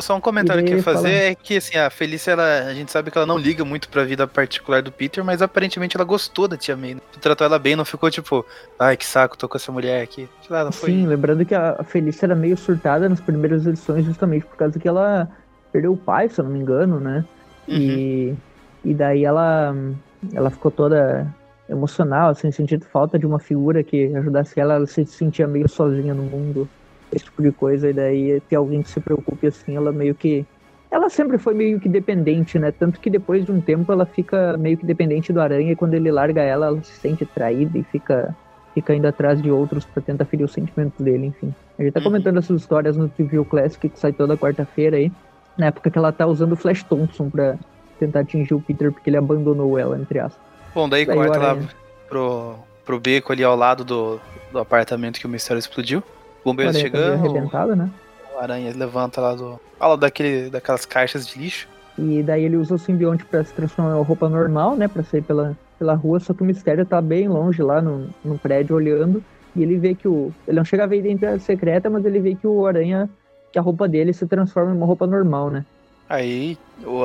Só um comentário que eu ia fazer fala... é que assim, a Felícia, ela, a gente sabe que ela não liga muito pra vida particular do Peter, mas aparentemente ela gostou da tia May. Né? Tratou ela bem, não ficou tipo, ai que saco, tô com essa mulher aqui. Lá, foi... Sim, lembrando que a Felícia era meio surtada nas primeiras edições, justamente por causa que ela perdeu o pai, se eu não me engano, né? Uhum. E, e daí ela, ela ficou toda emocional, assim, sentindo falta de uma figura que ajudasse ela, ela se sentia meio sozinha no mundo, esse tipo de coisa, e daí ter alguém que se preocupe assim, ela meio que. Ela sempre foi meio que dependente, né? Tanto que depois de um tempo ela fica meio que dependente do aranha e quando ele larga ela, ela se sente traída e fica, fica indo atrás de outros para tentar ferir os sentimentos dele, enfim. A gente tá uhum. comentando essas histórias no Trivial Classic que sai toda quarta-feira aí, na época que ela tá usando o Flash Thompson pra tentar atingir o Peter porque ele abandonou ela, entre aspas. Bom, daí, daí corta lá pro, pro beco ali ao lado do, do apartamento que o mistério explodiu. Bombeiros tá chegando. Arrebentado, né? O aranha levanta lá do. Fala daquele, daquelas caixas de lixo. E daí ele usa o simbionte pra se transformar em roupa normal, né? Pra sair pela, pela rua, só que o mistério tá bem longe lá no, no prédio olhando. E ele vê que o. Ele não chega a ver a identidade secreta, mas ele vê que o aranha. que a roupa dele se transforma em uma roupa normal, né? Aí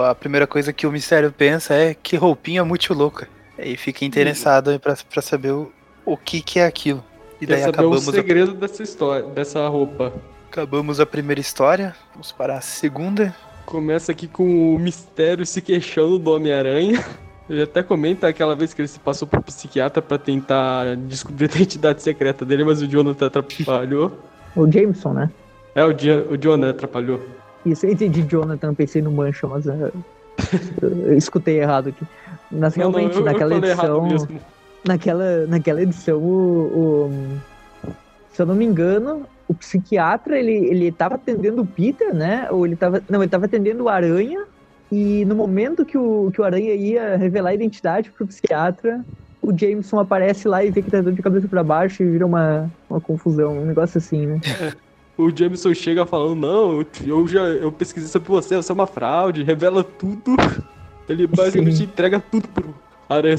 a primeira coisa que o mistério pensa é que roupinha muito louca. Aí fica interessado para pra saber o, o que, que é aquilo. E Quer daí saber acabamos o segredo a... dessa história, dessa roupa. Acabamos a primeira história, vamos para a segunda. Começa aqui com o mistério se queixando do Homem-Aranha. Ele até comenta aquela vez que ele se passou por psiquiatra para tentar descobrir a identidade secreta dele, mas o Jonathan atrapalhou. O Jameson, né? É, o, Dia, o Jonathan atrapalhou. Isso, eu entendi Jonathan, pensei no Mancha, mas uh, eu escutei errado aqui. Mas realmente, não, não, eu, naquela eu edição. Naquela, naquela edição, o, o, se eu não me engano, o psiquiatra ele, ele tava atendendo o Peter, né? Ou ele tava. Não, ele tava atendendo o Aranha. E no momento que o, que o Aranha ia revelar a identidade pro psiquiatra, o Jameson aparece lá e vê que tá dando de cabeça para baixo e vira uma, uma confusão, um negócio assim, né? o Jameson chega falando, não, eu já eu pesquisei sobre você, você é uma fraude, revela tudo. Ele basicamente Sim. entrega tudo pro, Aranha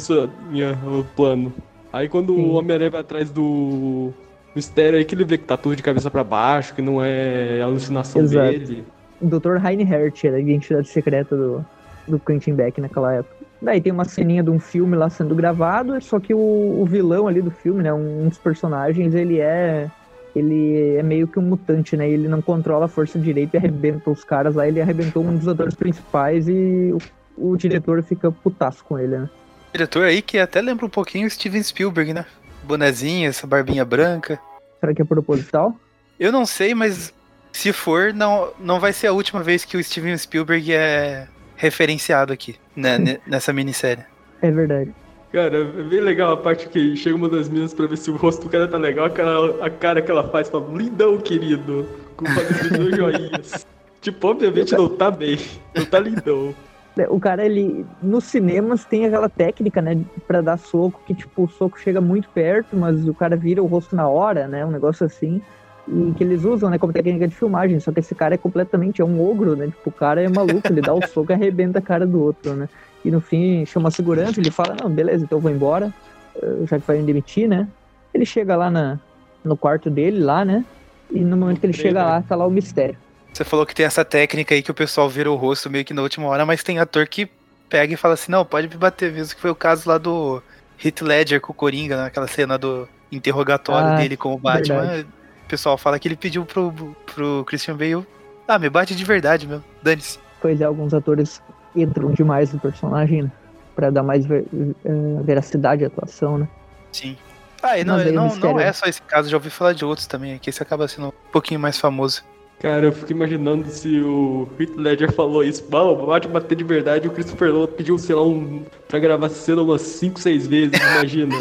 o plano. Aí quando Sim. o Homem-Aranha vai atrás do mistério aí que ele vê que tá tudo de cabeça pra baixo, que não é alucinação Exato. dele. O Dr. Reinhardt era a identidade secreta do, do Quentin Beck naquela época. Daí tem uma ceninha de um filme lá sendo gravado, só que o, o vilão ali do filme, né, um dos personagens, ele é ele é meio que um mutante, né? Ele não controla a força direita e arrebenta os caras lá. Ele arrebentou um dos atores principais e o, o diretor fica putaço com ele, né? Diretor aí que até lembra um pouquinho o Steven Spielberg, né? Bonezinho, essa barbinha branca. Será que é proposital? Eu não sei, mas se for, não, não vai ser a última vez que o Steven Spielberg é referenciado aqui, né, ne- nessa minissérie. É verdade. Cara, é bem legal a parte que chega uma das meninas pra ver se o rosto do cara tá legal, a cara, a cara que ela faz, fala, lindão, querido, com fazendo joinhas. Tipo, obviamente não tá bem, não tá lindão. É, O cara, ele. Nos cinemas tem aquela técnica, né? Pra dar soco, que tipo, o soco chega muito perto, mas o cara vira o rosto na hora, né? Um negócio assim. E que eles usam, né, como técnica de filmagem. Só que esse cara é completamente, é um ogro, né? Tipo, o cara é maluco, ele dá o soco e arrebenta a cara do outro, né? E no fim chama a segurança, ele fala, não, beleza, então eu vou embora, eh, já que vai me demitir, né? Ele chega lá na, no quarto dele, lá, né? E no momento que ele chega lá, tá lá o mistério. Você falou que tem essa técnica aí que o pessoal vira o rosto meio que na última hora, mas tem ator que pega e fala assim, não, pode me bater mesmo, que foi o caso lá do Heath Ledger com o Coringa, naquela cena do interrogatório Ah, dele com o Batman. verdade. O pessoal fala que ele pediu pro, pro Christian Bale, ah, me bate de verdade mesmo, dane-se. Pois é, alguns atores entram demais no personagem, né? Pra dar mais ver- eh, veracidade à atuação, né? Sim. Ah, e não, não, mistério- não é só esse caso, já ouvi falar de outros também, que esse acaba sendo um pouquinho mais famoso. Cara, eu fico imaginando se o Heath Ledger falou isso, mal, bate bater de verdade, e o Christopher Nolan pediu, sei lá, um, pra gravar essa cena umas 5, 6 vezes, imagina.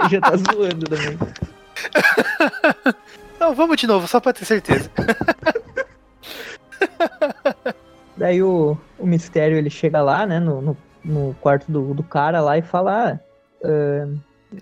Aí já tá zoando também. Não, vamos de novo, só pra ter certeza. Daí o, o mistério ele chega lá, né, no, no, no quarto do, do cara lá e fala: ah,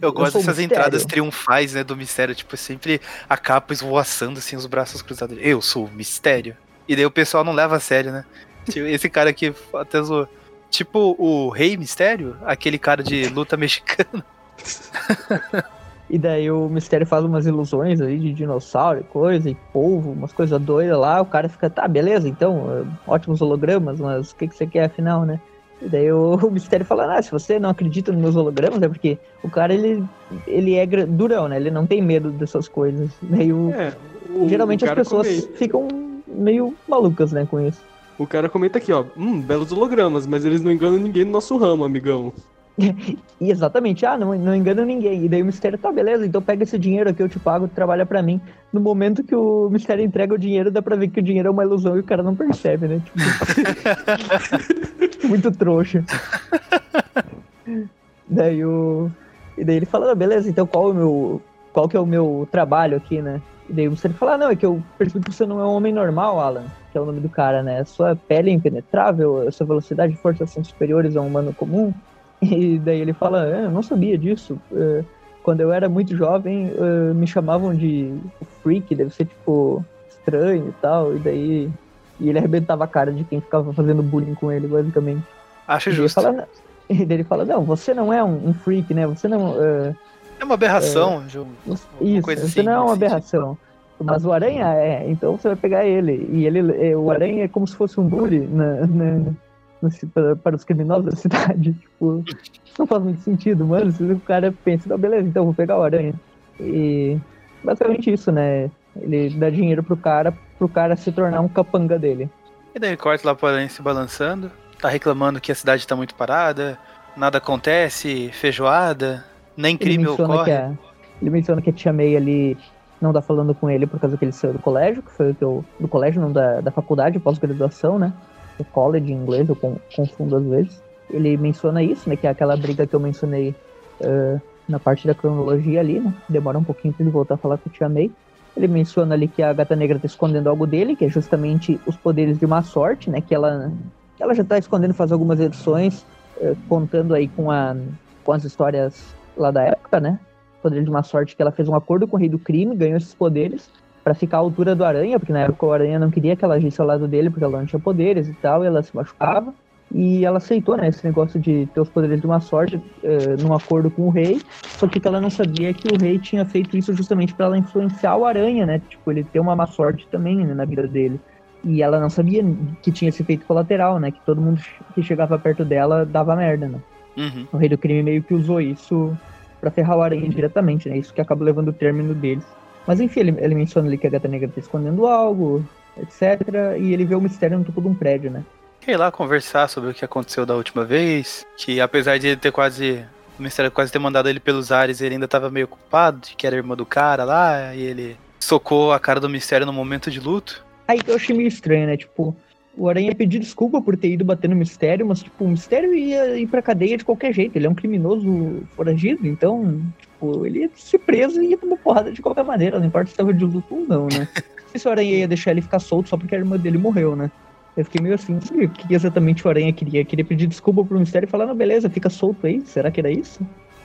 Eu gosto o dessas entradas triunfais, né, do mistério, tipo, sempre a capa esvoaçando, assim, os braços cruzados. Eu sou o mistério. E daí o pessoal não leva a sério, né? Tipo, Esse cara aqui até zoou. Tipo o Rei Mistério, aquele cara de luta mexicana. E daí o mistério faz umas ilusões aí de dinossauro e coisa, e polvo, umas coisas doidas lá. O cara fica, tá, beleza, então, eh, ótimos hologramas, mas o que, que você quer afinal, né? E daí o, o mistério fala, ah, se você não acredita nos meus hologramas, é porque o cara, ele, ele é durão, né? Ele não tem medo dessas coisas. Daí o, É, o, geralmente o as pessoas comenta- ficam meio malucas, né, com isso. O cara comenta aqui, ó, hum, belos hologramas, mas eles não enganam ninguém no nosso ramo, amigão. E exatamente, ah, não, não engana ninguém. E daí o mistério, tá, beleza, então pega esse dinheiro aqui, eu te pago, trabalha pra mim. No momento que o mistério entrega o dinheiro, dá pra ver que o dinheiro é uma ilusão e o cara não percebe, né? Tipo, muito trouxa. daí o. E daí ele fala, ah, beleza, então qual é o meu. Qual que é o meu trabalho aqui, né? E daí o mistério fala, ah, não, é que eu percebi que você não é um homem normal, Alan, que é o nome do cara, né? Sua pele é impenetrável, sua velocidade e força são superiores a um humano comum. E daí ele fala, "É, eu não sabia disso. É, Quando eu era muito jovem, é, me chamavam de freak, deve ser tipo estranho e tal. E daí e ele arrebentava a cara de quem ficava fazendo bullying com ele, basicamente. Acho E daí ele justo. fala, e daí ele fala, não, você não é um, um freak, né? Você não. é, É uma aberração, você- uma isso, coisa você assim, não é uma nesse aberração. Mas o Aranha é, então você vai pegar ele. E ele, é, o Aranha é como se fosse um bully na, na- no- para, para os criminosos da cidade. Tipo, não faz muito sentido, mano. Se o cara pensa, não, beleza, então vou pegar o Aranha. E basicamente isso, né? Ele dá dinheiro pro cara, pro cara se tornar um capanga dele. E daí corta lá para Aranha se balançando, tá reclamando que a cidade tá muito parada, nada acontece, feijoada, nem Ele crime menciona, ocorre. a, ele menciona que a Tia May ali não tá falando com ele por causa que ele saiu do colégio, que foi o que eu. Do colégio, não da, da faculdade, pós-graduação, né? O college em inglês, eu con- confundo às vezes. Ele menciona isso, né? Que é aquela briga que eu mencionei eh, na parte da cronologia ali, né? Demora um pouquinho pra ele voltar a falar com a Tia May. Ele menciona ali que a Gata Negra tá escondendo algo dele, que é justamente os poderes de má sorte, né? Que ela, ela já tá escondendo faz algumas edições, eh, contando aí com, a, com as histórias lá da época, né? Poder de má sorte que ela fez um acordo com o Rei do Crime, ganhou esses poderes pra ficar à altura do Aranha, porque na época o Aranha não queria que ela agisse ao lado dele, porque ela não tinha poderes e tal, e ela se machucava. E ela aceitou, né, esse negócio de ter os poderes de uma sorte uh, num acordo com o rei. Só que ela não sabia é que o rei tinha feito isso justamente para ela influenciar o Aranha, né? Tipo, ele ter uma má sorte também né, na vida dele. E ela não sabia que tinha esse efeito colateral, né? Que todo mundo que chegava perto dela dava merda, né? Uhum. O rei do crime meio que usou isso para ferrar o Aranha diretamente, né? Isso que acaba levando o término deles. Mas enfim, ele, ele menciona ali que a Gata Negra tá escondendo algo, etc. E ele vê o mistério no topo de um prédio, né? Quer ir lá conversar sobre o que aconteceu da última vez. Que apesar de ele ter quase. O mistério quase ter mandado ele pelos ares, ele ainda tava meio culpado de que era irmã do cara lá. E ele socou a cara do mistério no momento de luto. Aí que eu achei meio estranho, né? Tipo, o Aranha pediu desculpa por ter ido bater no mistério, mas, tipo, o mistério ia ir pra cadeia de qualquer jeito. Ele é um criminoso foragido, então, tipo, ele ia ser preso e ia tomar porrada de qualquer maneira, não importa se tava de luto ou não, né? se o Aranha ia deixar ele ficar solto só porque a irmã dele morreu, né? Eu fiquei meio assim, o que exatamente o Aranha queria? Queria pedir desculpa pro mistério e falar, não, beleza, fica solto aí. Será que era isso?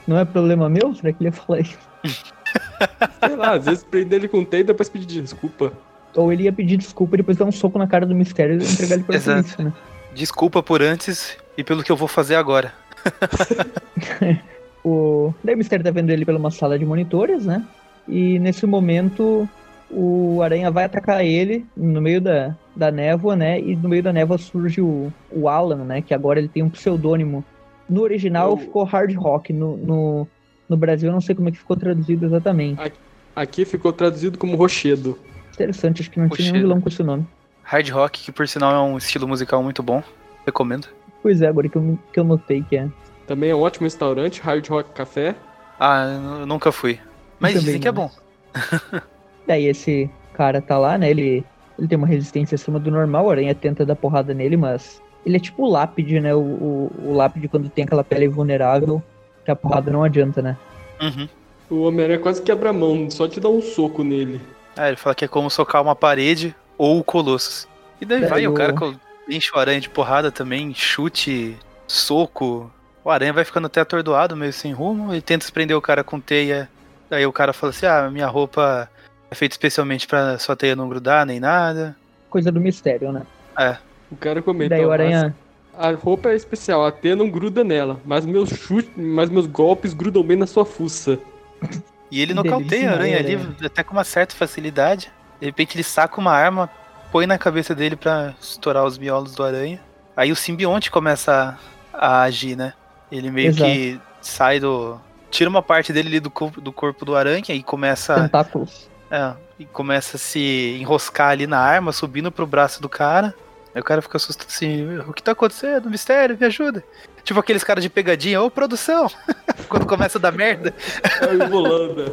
Não é problema meu? Será que ele ia falar isso? Sei lá, às vezes prender ele com teia e depois pedir desculpa. Ou ele ia pedir desculpa e depois dar um soco na cara do mistério e entregar ele pra Exato. polícia, né? Desculpa por antes e pelo que eu vou fazer agora. O... Daí o mistério tá vendo ele pela uma sala de monitores, né? E nesse momento o Aranha vai atacar ele no meio da, da névoa, né? E no meio da névoa surge o, o Alan, né? Que agora ele tem um pseudônimo. No original ficou Hard Rock. No, no, no Brasil eu não sei como é que ficou traduzido exatamente. Aqui ficou traduzido como Rochedo. Interessante, acho que não tinha nenhum vilão com esse nome. Hard rock, que por sinal é um estilo musical muito bom. Recomendo. Pois é, agora que eu, que eu notei que é. Também é um ótimo restaurante, Hard Rock Café. Ah, eu nunca fui. Mas dizem que é bom. Daí esse cara tá lá, né? Ele, ele tem uma resistência acima do normal, a aranha tenta dar porrada nele, mas ele é tipo o lápide, né? O, o, o lápide quando tem aquela pele vulnerável, que a porrada não adianta, né? Uhum. O Homem-Aranha quase quebra a mão, só te dá um soco nele. Ah, ele fala que é como socar uma parede ou o Colossus. E daí vai, o o- cara co- enche o aranha de porrada também, chute, soco. O aranha vai ficando até atordoado, meio sem rumo. Ele tenta se prender o cara com teia. Daí o cara fala assim: Ah, minha roupa é feita especialmente pra sua teia não grudar nem nada. Coisa do mistério, né? O cara comenta. Daí o aranha. A roupa é especial, a teia não gruda nela, mas meus chutes, mas meus golpes grudam bem na sua fuça. E ele nocauteia a aranha ali, até com uma certa facilidade. De repente ele saca uma arma, põe na cabeça dele pra estourar os miolos do aranha. Aí o simbionte começa a, a agir, né? Ele meio Exato. que sai do. Tira uma parte dele ali do corpo do, corpo do aranha e começa, Tentáculos. é, e começa a se enroscar ali na arma, subindo pro braço do cara. Aí o cara fica assustado assim: O que tá acontecendo? Mistério, me ajuda. Tipo aqueles caras de pegadinha, ô produção! Quando começa a dar merda, É o Volanda.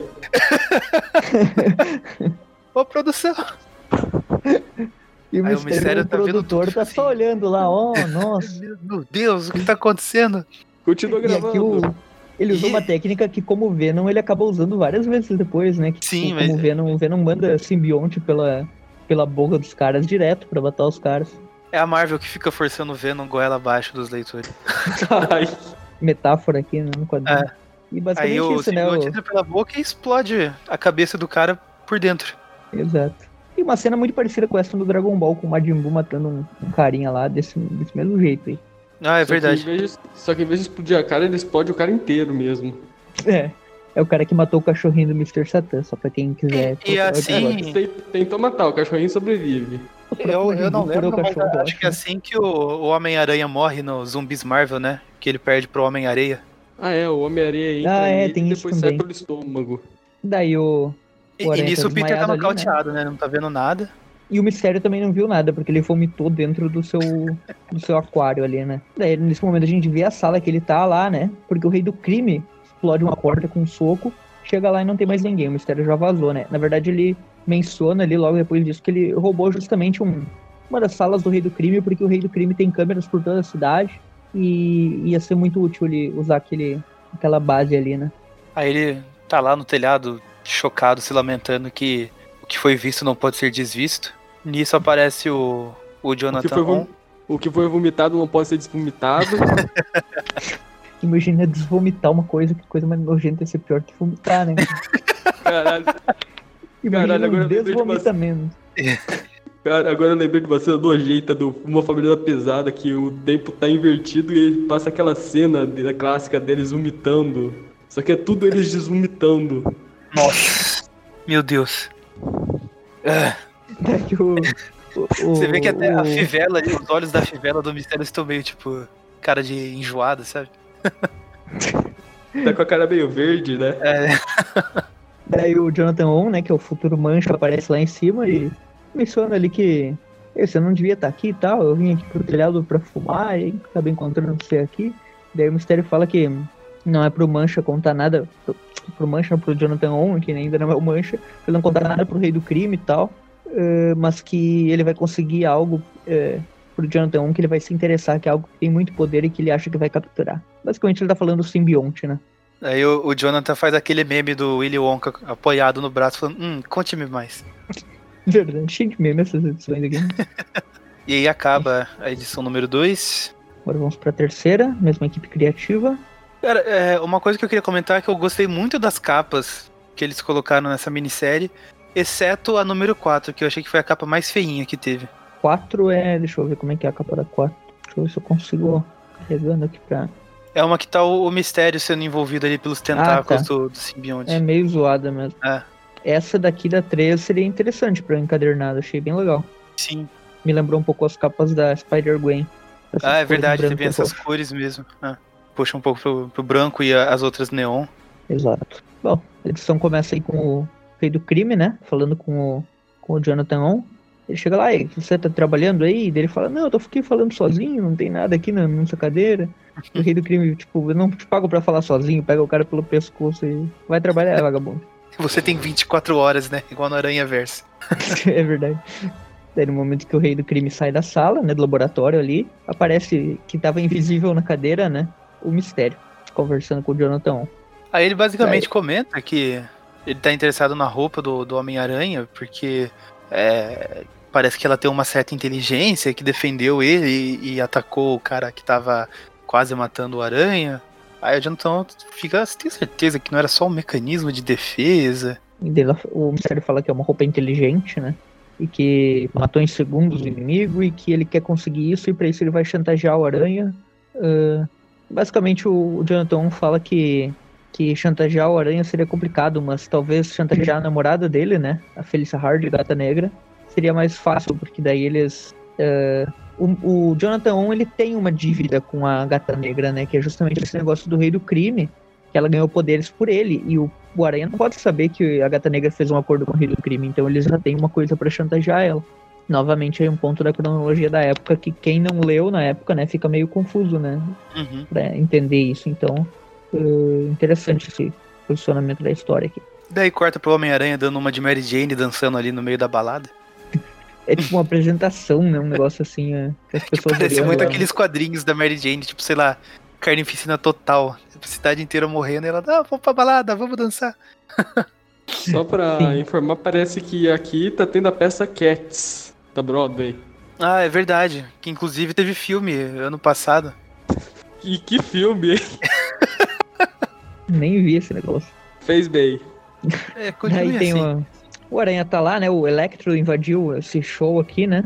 ô produção! E o Aí o mistério, mistério o tá vendo produtor tudo, tá assim. só olhando lá, ó, nossa. Meu Deus, o que tá acontecendo? Continua E aqui gravando. o, ele usou E- uma técnica que, como o Venom, ele acabou usando várias vezes depois, né? Que, Sim, tipo, mas- como o Venom, o Venom manda simbionte pela, pela boca dos caras direto pra matar os caras. É a Marvel que fica forçando o Venom goela abaixo dos leitores. Metáfora aqui né, no quadrinho. É. E basicamente Aí o isso, né? o- entra pela boca e explode a cabeça do cara por dentro. Exato. E uma cena muito parecida com essa do Dragon Ball, com o Majin Buu matando um, um carinha lá desse, desse mesmo jeito aí. Ah, é só que verdade. vez de- só que em vez de explodir a cara, ele explode o cara inteiro mesmo. É. É o cara que matou o cachorrinho do Mr. Satan, só pra quem quiser. E- e assim- agora. Tentou matar, o cachorrinho sobrevive. Eu, eu não lembro, o mas cachorro, acho que é assim que o, o Homem-Aranha morre no Zumbis Marvel, né? Que ele perde pro Homem-Areia. Ah, é, o Homem-Aranha entra Ah, é, tem e isso depois sai também. pelo estômago. Daí o. E, O e Aranha nisso tá o Peter tá desmaiado ali, nocauteado, né? Não tá vendo nada. E o Mistério também não viu nada, porque ele vomitou dentro do seu, do seu aquário ali, né? Daí, nesse momento, a gente vê a sala que ele tá lá, né? Porque o rei do crime explode uma porta com um soco, chega lá e não tem mais ninguém. O Mistério já vazou, né? Na verdade, ele menciona ali logo depois disso que ele roubou justamente um, uma das salas do rei do crime, porque o rei do crime tem câmeras por toda a cidade e ia ser muito útil ele usar aquele, aquela base ali, né? Aí ele tá lá no telhado, chocado, se lamentando que o que foi visto não pode ser desvisto. Nisso aparece o, o O que, Jonathan foi, o que foi vomitado não pode ser desvomitado. Imagina desvomitar uma coisa, que coisa mais nojenta ia ser pior que vomitar, né? Caralho. Imagina Caralho, agora um eu lembrei de desvomitamento. Cara, agora eu lembrei de uma cena nojenta do Uma Família Pesada, que o tempo tá invertido e passa aquela cena da clássica deles vomitando. Só que é tudo eles desvomitando. Nossa. Meu Deus. É que o- o- Você vê que até a o- fivela ali, os olhos da fivela do mistério estão meio tipo cara de enjoada, sabe? Tá com a cara meio verde, né? É, Daí o Jonathan On, né, que é o futuro mancha, aparece lá em cima e menciona ali que "Ei, você não devia estar aqui e tal, eu vim aqui pro telhado pra fumar e acabei encontrando você aqui. Daí o Mistério fala que não é pro Mancha contar nada, pro, pro Mancha, pro Jonathan On, que ainda não é o Mancha, pra ele não contar nada pro Rei do Crime e tal, eh, mas que ele vai conseguir algo eh, pro Jonathan On que ele vai se interessar, que é algo que tem muito poder e que ele acha que vai capturar. Basicamente ele tá falando do simbionte, né? Aí o, o Jonathan faz aquele meme do Willy Wonka apoiado no braço, falando, hum, conte-me mais. Verdade, cheio de meme essas edições aqui. E aí acaba a edição número 2. Agora vamos pra terceira, mesma equipe criativa. Cara, é, uma coisa que eu queria comentar é que eu gostei muito das capas que eles colocaram nessa minissérie, exceto a número 4, que eu achei que foi a capa mais feinha que teve. 4 é. Deixa eu ver como é que é a capa da 4. Deixa eu ver se eu consigo carregando aqui pra. É uma que tá o, o mistério sendo envolvido ali pelos tentáculos do, do simbionte. É meio zoada mesmo. É. Essa daqui da 3 seria interessante pra encadernado, achei bem legal. Sim. Me lembrou um pouco as capas da Spider-Gwen. Ah, é verdade, teve essas roxo. cores mesmo. Ah, puxa um pouco pro, pro branco e a- as outras neon. Exato. Bom, a edição começa aí com o rei do crime, né? Falando com o, com o Jonathan On. Ele chega lá, e você tá trabalhando aí? Daí ele fala, não, eu tô aqui falando sozinho, não tem nada aqui na nossa cadeira. O rei do crime, tipo, eu não te pago pra falar sozinho, pega o cara pelo pescoço e vai trabalhar, vagabundo. Você tem 24 horas, né? Igual no Aranha Verso. é verdade. Daí no momento que o rei do crime sai da sala, né, do laboratório ali, aparece que tava invisível na cadeira, né, o mistério, conversando com o Jonathan On. Aí ele basicamente comenta que ele tá interessado na roupa do, do Homem-Aranha, porque é, parece que ela tem uma certa inteligência que defendeu ele e, e atacou o cara que tava quase matando o Aranha. Aí o Jonathan fica, você tem certeza que não era só um mecanismo de defesa? O mistério fala que é uma roupa inteligente, né? E que matou em segundos o inimigo e que ele quer conseguir isso e pra isso ele vai chantagear o Aranha. Ah, basicamente o, o Jonathan On fala que, que chantagear o Aranha seria complicado, mas talvez chantagear a namorada dele, né? A Felicia Hard, Gata Negra, seria mais fácil, porque daí eles. ah, o, o Jonathan On ele tem uma dívida com a Gata Negra, né? Que é justamente esse negócio do rei do crime, que ela ganhou poderes por ele. E o, o Aranha não pode saber que a Gata Negra fez um acordo com o rei do crime, então eles já têm uma coisa pra chantagear ela. Novamente aí um ponto da cronologia da época que quem não leu na época, né, fica meio confuso, né, Uhum. pra entender isso. Então, eh, interessante esse posicionamento da história aqui. Daí corta pro Homem-Aranha dando uma de Mary Jane dançando ali no meio da balada. É tipo uma apresentação, né, um negócio assim, é, que as pessoas Parece olhando muito lá, aqueles quadrinhos da Mary Jane, tipo, sei lá, carnificina total. A cidade inteira morrendo e ela, ah, vamos pra balada, vamos dançar. Só pra Sim. informar, parece que aqui tá tendo a peça Cats, da Broadway. Ah, é verdade. Que inclusive teve filme ano passado. E que filme, hein? Nem vi esse negócio. Fez bem. É, continue Aí tem assim. uma... o Aranha tá lá, né? O Electro invadiu esse show aqui, né?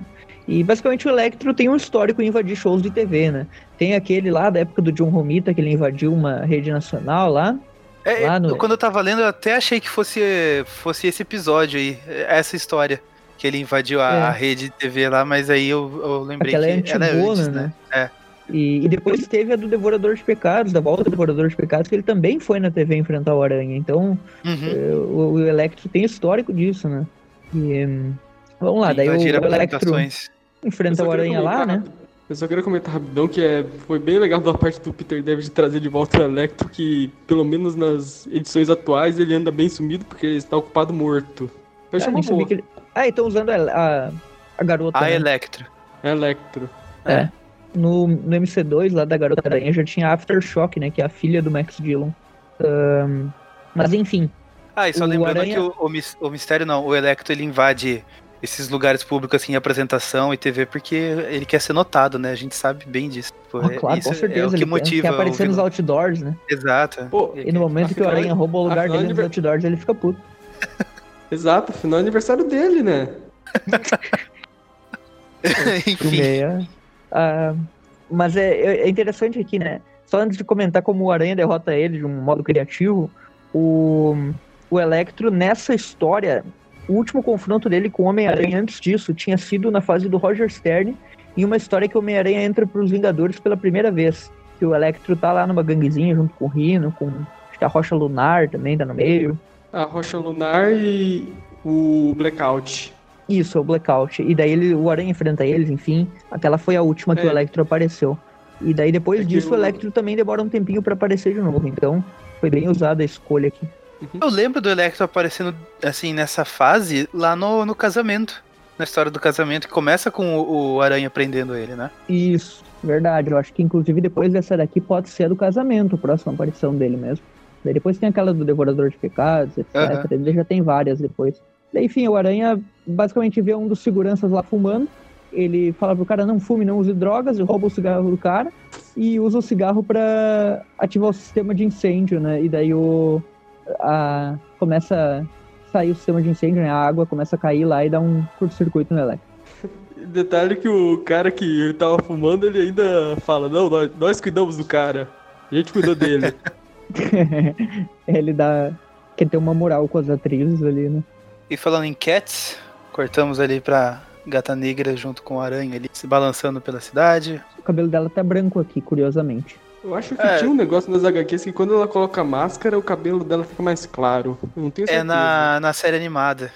E basicamente o Electro tem um histórico em invadir shows de TV, né? Tem aquele lá da época do John Romita, que ele invadiu uma rede nacional lá. É, lá no- quando eu tava lendo, eu até achei que fosse, fosse esse episódio aí, essa história. Que ele invadiu a, É. a rede de TV lá, mas aí eu, eu lembrei Aquela é que era antigona, antes, né? né? É. E, e depois teve a do Devorador de Pecados, da volta do Devorador de Pecados, que ele também foi na TV enfrentar o Aranha. Então, Uhum. eh, o, o Electro tem histórico disso, né? E, hum, vamos lá, daí o, Invadir o Electro enfrenta o Aranha lá, né? Eu só queria comentar rapidão que é, foi bem legal da parte do Peter David trazer de volta o Electro, que pelo menos nas edições atuais ele anda bem sumido porque ele está ocupado morto. Eu Ah, ele... Ah, estão usando a, a, a garota. A né? Electro. Electro. É. No, no MC2 lá da Garota Aranha já tinha Aftershock, né? Que é a filha do Max Dillon. Ahn, mas enfim, Ah, e só O lembrando Aranha- que o, o, o mistério não, o Electro ele invade esses lugares públicos assim, apresentação e TV, porque ele quer ser notado, né? A gente sabe bem disso. Pô, ah, claro, isso com certeza. É o que ele motiva quer aparecer nos outdoors, né? Exato. Pô, E no momento que o Aranha rouba o lugar dele nos outdoors, ele fica puto. Exato, afinal é aniversário dele, né? Enfim. meia. Ah, mas é, é interessante aqui, né? Só antes de comentar como o Aranha derrota ele de um modo criativo, o, o Electro, nessa história, o último confronto dele com o Homem-Aranha antes disso tinha sido na fase do Roger Stern, em uma história que o Homem-Aranha entra pros Vingadores pela primeira vez. Que o Electro tá lá numa ganguezinha junto com o Rino, com acho que a Rocha Lunar também tá no meio. A Rocha Lunar e o Blackout. Isso, é o Blackout. E daí ele, o Aranha enfrenta eles, enfim. Aquela foi a última que É. o Electro apareceu. E daí depois É que disso o o- Electro também demora um tempinho pra aparecer de novo. Então foi bem usada a escolha aqui. Eu lembro do Electro aparecendo, assim, nessa fase, lá no, no casamento. Na história do casamento, que começa com o, o Aranha prendendo ele, né? Isso, verdade. Eu acho que inclusive depois dessa daqui pode ser a do casamento, a próxima aparição dele mesmo. Daí depois tem aquela do Devorador de Pecados, etc. Aham. Ele já tem várias depois. Daí, enfim, o Aranha basicamente vê um dos seguranças lá fumando. Ele fala pro cara não fume, não use drogas, rouba o cigarro do cara e usa o cigarro pra ativar o sistema de incêndio, né? E daí o a, começa a sair o sistema de incêndio, né? A água começa a cair lá e dá um curto-circuito no Electro. Detalhe que o cara que tava fumando, ele ainda fala, não, nós, nós cuidamos do cara. A gente cuidou dele. ele dá. Quer ter uma moral com as atrizes ali, né? E falando em Cats, cortamos ali pra Gata Negra junto com o Aranha ali, se balançando pela cidade. O cabelo dela tá branco aqui, curiosamente. Eu acho que É. tinha um negócio nas HQs que quando ela coloca máscara, o cabelo dela fica mais claro. Eu não tenho É certeza. na, na série animada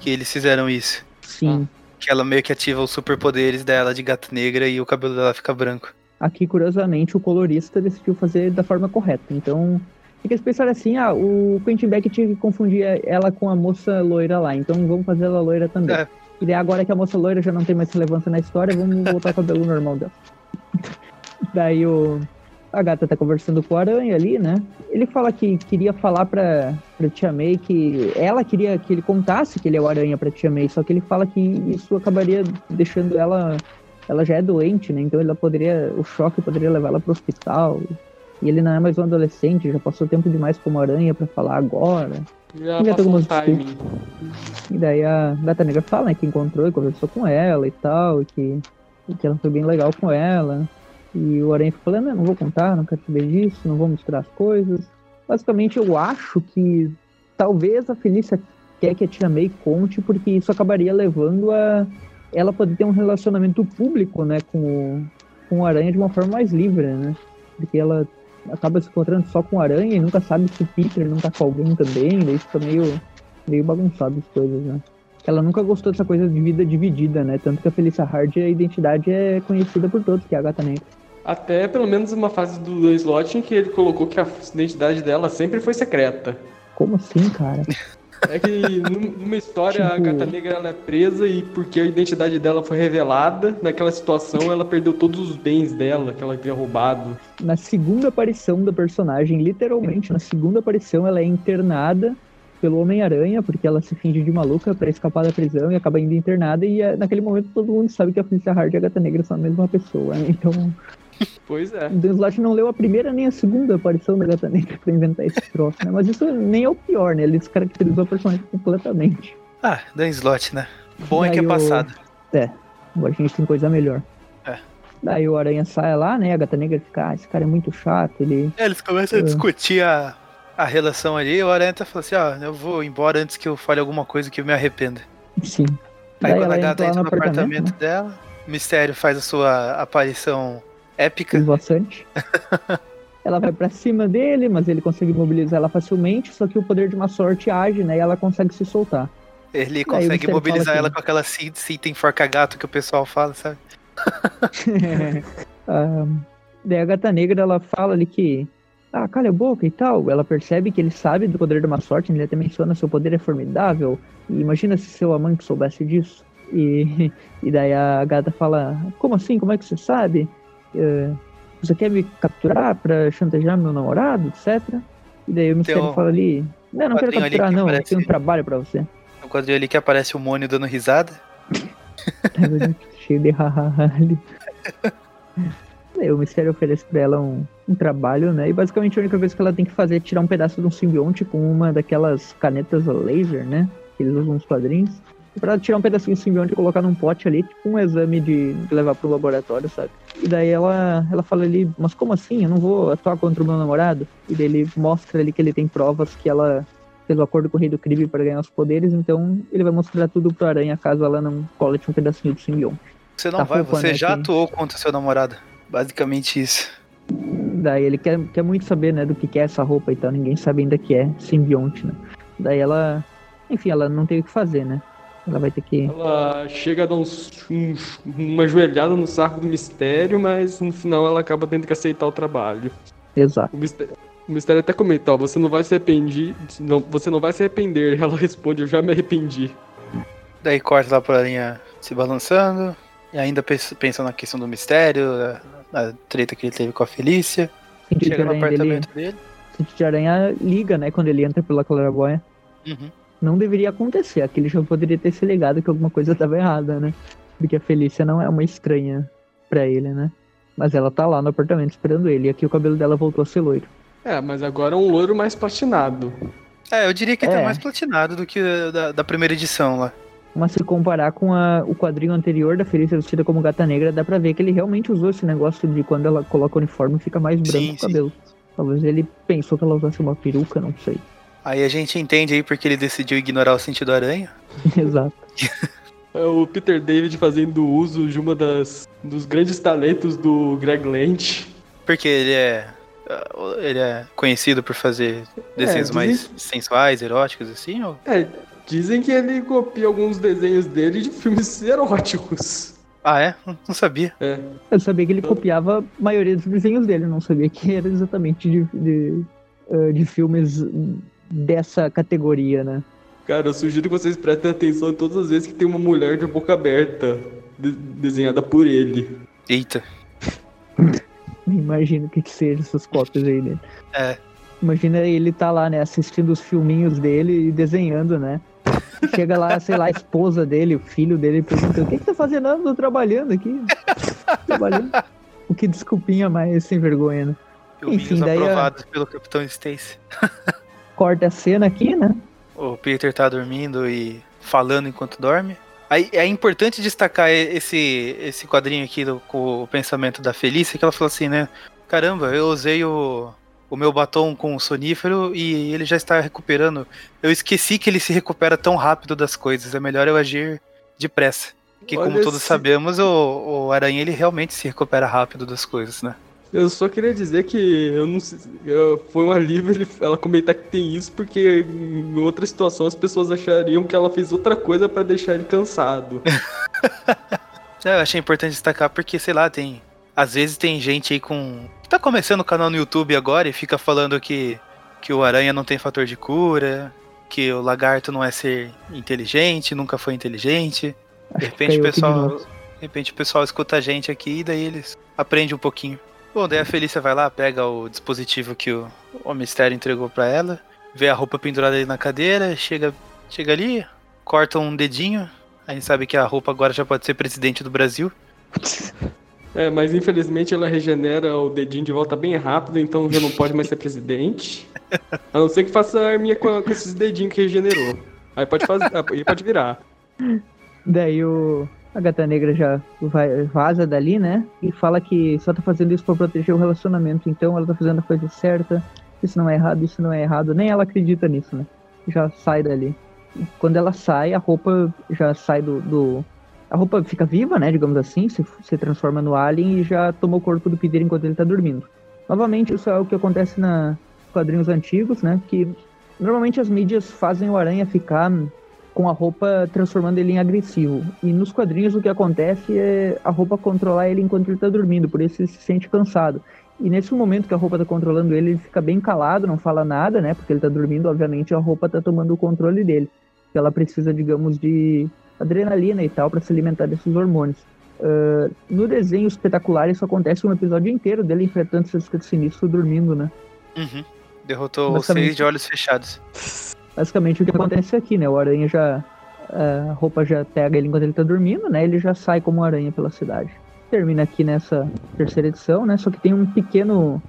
que eles fizeram isso. Sim. Que ela meio que ativa os superpoderes dela de Gata Negra e o cabelo dela fica branco. Aqui, curiosamente, o colorista decidiu fazer da forma correta. Então, é que eles pensaram assim, ah, o Quentin Beck tinha que confundir ela com a moça loira lá, então vamos fazer ela loira também. É. E daí agora que a moça loira já não tem mais relevância na história, vamos voltar ao cabelo normal dela. daí o... A gata tá conversando com o Aranha ali, né? Ele fala que queria falar pra, pra Tia May que ela queria que ele contasse que ele é o Aranha pra Tia May, só que ele fala que isso acabaria deixando ela ela já é doente, né? Então ela poderia, o choque poderia levar ela pro hospital. E ele não é mais um adolescente, já passou tempo demais como aranha pra falar agora. Já Já passou tem um timing. E daí a Gata Negra fala, né, que encontrou e conversou com ela e tal, e que, e que ela foi bem legal com ela. E o Aranha fica falando, "Não, não vou contar, não quero saber disso, não vou misturar as coisas. Basicamente eu acho que talvez a Felícia quer que a Tia May conte, porque isso acabaria levando a ela poder ter um relacionamento público, né, com o, com o Aranha de uma forma mais livre, né? Porque ela acaba se encontrando só com Aranha e nunca sabe se o Peter não tá com alguém também, daí fica meio, meio bagunçado as coisas, né? Ela nunca gostou dessa coisa de vida dividida, né? Tanto que a Felícia Hard, a identidade é conhecida por todos, que é a Gata Negra. Até pelo menos uma fase do, do slot em que ele colocou que a identidade dela sempre foi secreta. Como assim, cara? É que num- numa história a Tipo- gata negra ela é presa e porque a identidade dela foi revelada, naquela situação ela perdeu todos os bens dela que ela havia roubado. Na segunda aparição da personagem, literalmente, na segunda aparição, ela é internada pelo Homem-Aranha, porque ela se finge de maluca pra escapar da prisão e acaba indo internada, e é, naquele momento todo mundo sabe que a Felícia Hard e a Gata Negra são a mesma pessoa, né? Então, Pois é. o Dan Slott não leu a primeira nem a segunda aparição da Gata Negra pra inventar esse troço, né? Mas isso nem é o pior, né? Ele descaracterizou a personagem completamente. Ah, Dan Slot, né? Bom é que é o- passado. Agora a gente tem coisa melhor. É. Daí o Aranha sai lá, né? A Gata Negra fica, ah, esse cara é muito chato, ele... É, eles começam a É. discutir a, a relação ali e o Aranha até fala assim, ó, eu vou embora antes que eu fale alguma coisa que eu me arrependa. Sim. Aí Daí quando a gata entra no apartamento, apartamento, né? dela, Mistério faz a sua aparição épica. esvoaçante. ela vai pra cima dele, mas ele consegue mobilizar ela facilmente, só que o poder de uma sorte age, né? E ela consegue se soltar. Ele consegue mobilizar ela que- com aquela cinta cinta enforca-gato que o pessoal fala, sabe? Ah, daí a gata negra ela fala ali que. Ah, cala a boca e tal. Ela percebe que ele sabe do poder de uma sorte, ele até menciona seu poder é formidável. E imagina se seu amante soubesse disso. E, e daí a gata fala: Como assim? Como é que você sabe? Eh, você quer me capturar pra chantagear meu namorado, etc. E daí o mistério um fala ali: Não, não quero capturar, que não. Eu aparece- tenho um trabalho pra você. No quadrinho ali que aparece o Mônio dando risada. cheio de hahaha ali. O mistério oferece pra ela um, um trabalho, né? E basicamente a única coisa que ela tem que fazer é tirar um pedaço de um simbionte com uma daquelas canetas laser, né? Que eles usam nos quadrinhos. Pra tirar um pedacinho simbionte e colocar num pote ali, tipo um exame de, de levar pro laboratório, sabe? E daí ela, ela fala ali, mas como assim? Eu não vou atuar contra o meu namorado? E daí ele mostra ali que ele tem provas que ela fez o acordo com o rei do crime para ganhar os poderes, então ele vai mostrar tudo pro Aranha caso ela não colete um pedacinho do simbionte. Você não Tá vai, você já aqui. atuou contra seu namorado. Basicamente isso. Daí ele quer, quer muito saber, né, do que, que é essa roupa e tal. Ninguém sabe ainda que é simbionte, né? Daí ela, enfim, ela não tem o que fazer, né? Ela vai ter que. Ela chega a dar uns, um- uma joelhada no saco do mistério, mas no final ela acaba tendo que aceitar o trabalho. Exato. O mistério, o mistério até comenta, ó, você não vai se arrepender. Não, você não vai se arrepender. Ela responde, eu já me arrependi. Daí corta lá pra aranha se balançando. E ainda pens- pensando na questão do mistério, a, a treta que ele teve com a Felícia. Sentido de Chega no aranha dele. apartamento dele. Sentido de aranha liga, né, quando ele entra pela claraboia. Uhum. Não deveria acontecer. Aquele já poderia ter se ligado que alguma coisa estava errada, né? Porque a Felícia não é uma estranha pra ele, né? Mas ela tá lá no apartamento esperando ele. E aqui o cabelo dela voltou a ser loiro. É, mas agora é um loiro mais platinado. É, eu diria que tá É. mais platinado do que da, da primeira edição lá. Mas se comparar com a- o quadrinho anterior da Felícia vestida como gata negra, dá pra ver que ele realmente usou esse negócio de quando ela coloca o uniforme fica mais branco Sim, o cabelo. Talvez ele pensou que ela usasse uma peruca, não sei. Aí a gente entende aí porque ele decidiu ignorar o sentido aranha. Exato. É o Peter David fazendo uso de uma das dos grandes talentos do Greg Land. Porque ele é. Ele é conhecido por fazer desenhos dizem mais sensuais, eróticos, assim? Ou... É, dizem que ele copia alguns desenhos dele de filmes eróticos. Ah, é? Não não sabia. É. Eu sabia que ele copiava a maioria dos desenhos dele, não sabia que era exatamente de, de, eh, de filmes dessa categoria, né? Cara, eu sugiro que vocês prestem atenção em todas as vezes que tem uma mulher de boca aberta de- desenhada por ele. Eita. Imagino o que, que seja essas cópias aí dele. É. Imagina ele tá lá, né, assistindo os filminhos dele e desenhando, né? Chega lá, sei lá, a esposa dele, o filho dele, pergunta: O que, que tá fazendo? Não, tô trabalhando aqui. trabalhando. O que desculpinha mais sem vergonha, né? Filminhos Enfim, daí a- aprovados pelo Capitão Stacy. Corta a cena aqui, né? O Peter tá dormindo e falando enquanto dorme. Aí é importante destacar esse, esse quadrinho aqui do, com o pensamento da Felícia, que ela falou assim, né? Caramba, eu usei o, o meu batom com sonífero e ele já está recuperando. Eu esqueci que ele se recupera tão rápido das coisas. É melhor eu agir depressa. Que como Olha todos esse- sabemos, o, o Aranha ele realmente se recupera rápido das coisas, né? Eu só queria dizer que eu não sei, eu- foi um alívio ele- ela comentar que tem isso, porque em outra situação as pessoas achariam que ela fez outra coisa pra deixar ele cansado. É, eu achei importante destacar porque, sei lá, tem. Às vezes tem gente aí com. que tá começando o canal no YouTube agora e fica falando que, que o aranha não tem fator de cura, que o lagarto não é ser inteligente, nunca foi inteligente. De repente o pessoal. De repente o pessoal escuta a gente aqui e daí eles aprendem um pouquinho. Bom, daí a Felícia vai lá, pega o dispositivo que o, o mistério entregou pra ela, vê a roupa pendurada ali na cadeira, chega, chega ali, corta um dedinho. A gente sabe que a roupa agora já pode ser presidente do Brasil. É, mas infelizmente ela regenera o dedinho de volta bem rápido, então já não pode mais ser presidente. A não ser que faça a arminha com, com esses dedinhos que regenerou. Aí pode fazer, aí pode virar. Daí o, a gata negra já vai, vaza dali, né? E fala que só tá fazendo isso pra proteger o relacionamento. Então ela tá fazendo a coisa certa. Isso não é errado, isso não é errado. Nem ela acredita nisso, né? Já sai dali. E quando ela sai, a roupa já sai do. do- A roupa fica viva, né? Digamos assim, se, se transforma no alien e já toma o corpo do Peter enquanto ele tá dormindo. Novamente, isso é o que acontece na quadrinhos antigos, né? Que normalmente as mídias fazem o aranha ficar com a roupa transformando ele em agressivo. E nos quadrinhos o que acontece é a roupa controlar ele enquanto ele tá dormindo, por isso ele se sente cansado. E nesse momento que a roupa tá controlando ele, ele fica bem calado, não fala nada, né? Porque ele tá dormindo, obviamente a roupa tá tomando o controle dele. Ela precisa, digamos, de adrenalina e tal para se alimentar desses hormônios. Ah, no desenho espetacular isso acontece um episódio inteiro dele enfrentando esses sinistro dormindo, né? Uhum. Derrotou Basicamente. seis de olhos fechados. Basicamente o que acontece aqui, né? O aranha já. A roupa já pega ele enquanto ele tá dormindo, né? Ele já sai como aranha pela cidade. Termina aqui nessa terceira edição, né? Só que tem um pequeno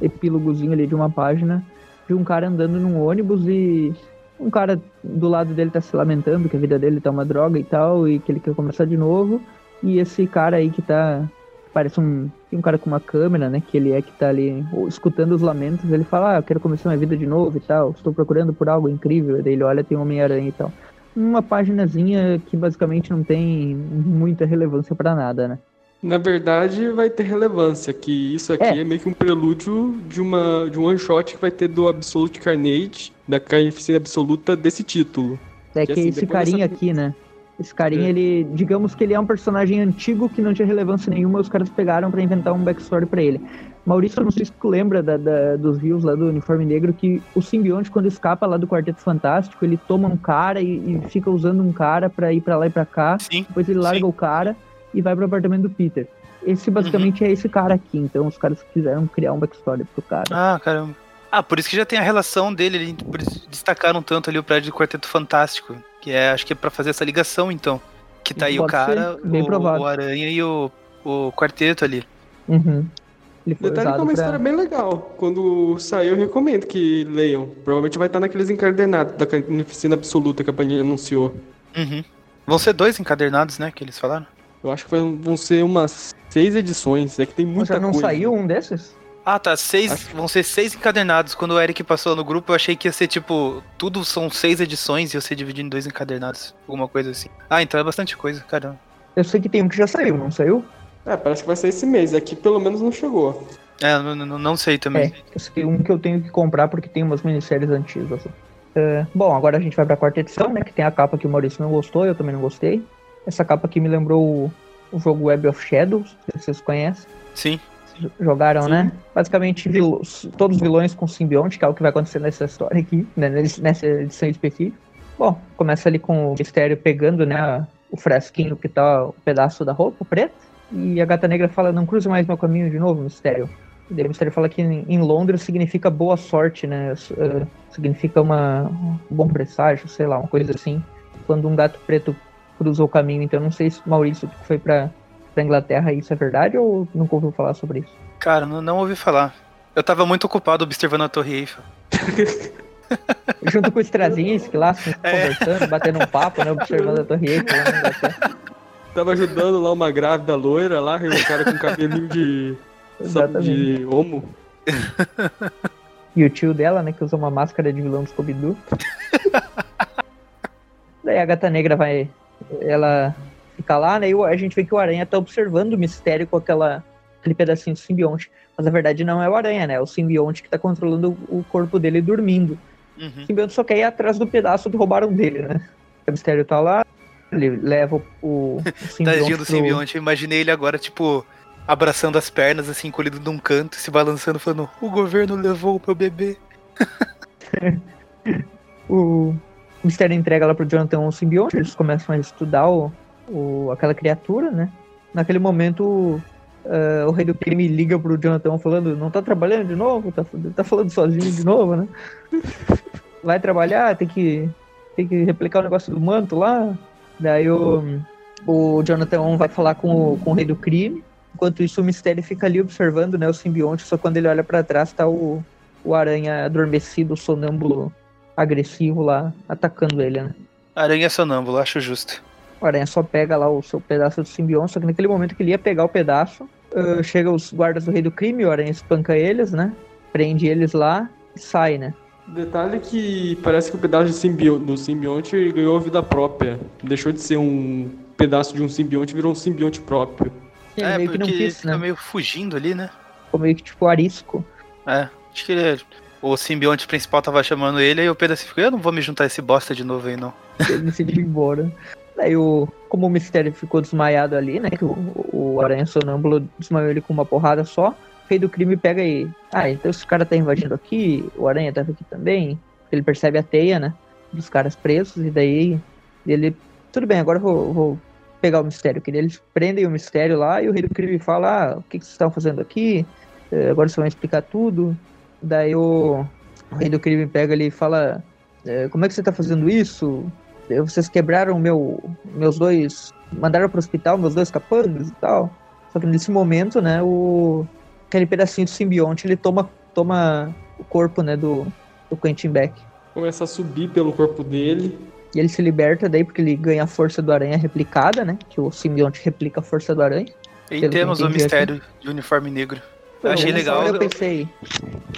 epílogozinho ali de uma página de um cara andando num ônibus e um cara do lado dele tá se lamentando que a vida dele tá uma droga e tal, e que ele quer começar de novo. E esse cara aí que tá. Parece um, um cara com uma câmera, né? Que ele é que tá ali escutando os lamentos. Ele fala: Ah, eu quero começar minha vida de novo e tal. Estou procurando por algo incrível. Daí ele olha, tem Homem-Aranha e tal. Uma paginazinha que basicamente não tem muita relevância para nada, né? Na verdade, vai ter relevância, que isso aqui é, é meio que um prelúdio de, uma, de um one shot que vai ter do Absolute Carnage, da carnificina absoluta desse título. É que, que assim, esse carinha dessa... aqui, né? Esse carinha, é. ele, digamos que ele é um personagem antigo que não tinha relevância nenhuma, os caras pegaram para inventar um backstory para ele. Maurício, não sei se tu lembra da, da, dos views lá do Uniforme Negro, que o simbionte, quando escapa lá do Quarteto Fantástico, ele toma um cara e, e fica usando um cara para ir para lá e para cá, sim, depois ele larga sim. o cara e vai pro apartamento do Peter. Esse basicamente uhum. é esse cara aqui, então os caras quiseram criar um backstory pro cara. Ah, caramba. Ah, por isso que já tem a relação dele, isso destacaram tanto ali o prédio do Quarteto Fantástico, que é, acho que é pra fazer essa ligação, então. Que tá aí Pode o cara, o, o, Aranha e o, o Quarteto ali. Uhum. Ele foi Detalhe que é uma pra... história bem legal. Quando sair, eu recomendo que leiam. Provavelmente vai estar naqueles encadernados da Carnificina Absoluta que a Panini anunciou. Uhum. Vão ser dois encadernados, né, que eles falaram? Eu acho que vão ser umas seis edições. É que tem muita Já não coisa. saiu um desses? Ah, tá. Seis, acho... Vão ser seis encadernados. Quando o Eric passou no grupo, eu achei que ia ser tipo. Tudo são seis edições e ia ser dividido em dois encadernados. Alguma coisa assim. Ah, então é bastante coisa, caramba. Eu sei que tem um que já saiu, não saiu? É, parece que vai ser esse mês. Aqui pelo menos não chegou. É, não, não, não sei também. É, esse um que eu tenho que comprar porque tem umas minisséries antigas. Uh, bom, agora a gente vai pra quarta edição, né? Que tem a capa que o Maurício não gostou, eu também não gostei. Essa capa aqui me lembrou o, o jogo Web of Shadows, se vocês conhecem. Sim. Jogaram, Sim. né? Basicamente, todos os vilões com simbionte, que é o que vai acontecer nessa história aqui, né? nessa edição específica. Bom, começa ali com o mistério pegando, né? O fresquinho que tá o pedaço da roupa preta. E a gata negra fala: Não cruze mais meu caminho de novo, mistério. E daí o mistério fala que em Londres significa boa sorte, né? Uh, significa uma, um bom presságio, sei lá, uma coisa assim. Quando um gato preto cruzou o caminho. Então não sei se Maurício foi para pra Inglaterra isso é verdade ou nunca ouviu falar sobre isso? Cara, não, não ouvi falar. Eu tava muito ocupado observando a Torre Eiffel. Junto com o Strazinski lá, assim, é. conversando, batendo um papo, né? Observando a Torre Eiffel lá Tava ajudando lá uma grávida loira lá, e um cara com cabelinho de. de homo. E o tio dela, né, que usa uma máscara de vilão do Scooby-Doo. Daí a gata negra vai ela fica lá, né? E a gente vê que o Aranha tá observando o mistério com aquela, aquele pedacinho do simbionte. Mas na verdade não é o Aranha, né? É o simbionte que tá controlando o corpo dele dormindo. Uhum. O simbionte só quer ir atrás do pedaço que roubaram dele, né? O mistério tá lá, ele leva o, o simbionte. Tadinho do pro... simbionte, eu imaginei ele agora, tipo, abraçando as pernas, assim, encolhido num canto, se balançando, falando: O governo levou o meu bebê. o, o Mistério entrega lá pro Jonathan um simbionte, eles começam a estudar o, o, aquela criatura, né? Naquele momento, uh, o rei do crime liga pro Jonathan falando, não tá trabalhando de novo? Tá, tá falando sozinho de novo, né? Vai trabalhar, tem que, tem que replicar o negócio do manto lá. Daí o, o Jonathan vai falar com o, com o rei do crime. Enquanto isso, o Mistério fica ali observando né, o simbionte, só quando ele olha para trás tá o, o aranha adormecido, sonâmbulo, agressivo lá, atacando ele, né? Aranha sonâmbulo, acho justo. O Aranha só pega lá o seu pedaço do simbionte, só que naquele momento que ele ia pegar o pedaço, uh, chega os guardas do Rei do Crime, o Aranha espanca eles, né? Prende eles lá e sai, né? Detalhe que parece que o pedaço simbio do simbionte ganhou vida própria. Deixou de ser um pedaço de um simbionte e virou um simbionte próprio. Sim, é, meio que não quis, fica né? meio fugindo ali, né? Ficou meio que tipo arisco. É, acho que ele é o simbionte principal tava chamando ele, e o Pedro assim ficou, eu não vou me juntar a esse bosta de novo aí, não. Ele decidiu ir embora. Daí o. Como o mistério ficou desmaiado ali, né? Que o, o Aranha Sonâmbulo desmaiou ele com uma porrada só. O rei do crime pega aí. Ah, então esse cara tá invadindo aqui, o Aranha tava aqui também. Ele percebe a teia, né? Dos caras presos, e daí ele. Tudo bem, agora eu vou, vou pegar o mistério. Que eles prendem o mistério lá e o rei do crime fala: Ah, o que, que vocês estão fazendo aqui? Eh, agora vocês vão explicar tudo. Daí o, o rei do crime pega ali e fala: é, Como é que você tá fazendo isso? Vocês quebraram meu, meus dois. Mandaram pro hospital meus dois capangas e tal. Só que nesse momento, né, o. Aquele pedacinho do simbionte ele toma, toma o corpo, né, do, do Quentin Beck. Começa a subir pelo corpo dele. E ele se liberta daí porque ele ganha a força do aranha replicada, né? Que o simbionte replica a força do aranha. E temos o mistério de uniforme negro. Eu achei legal. hora Eu pensei.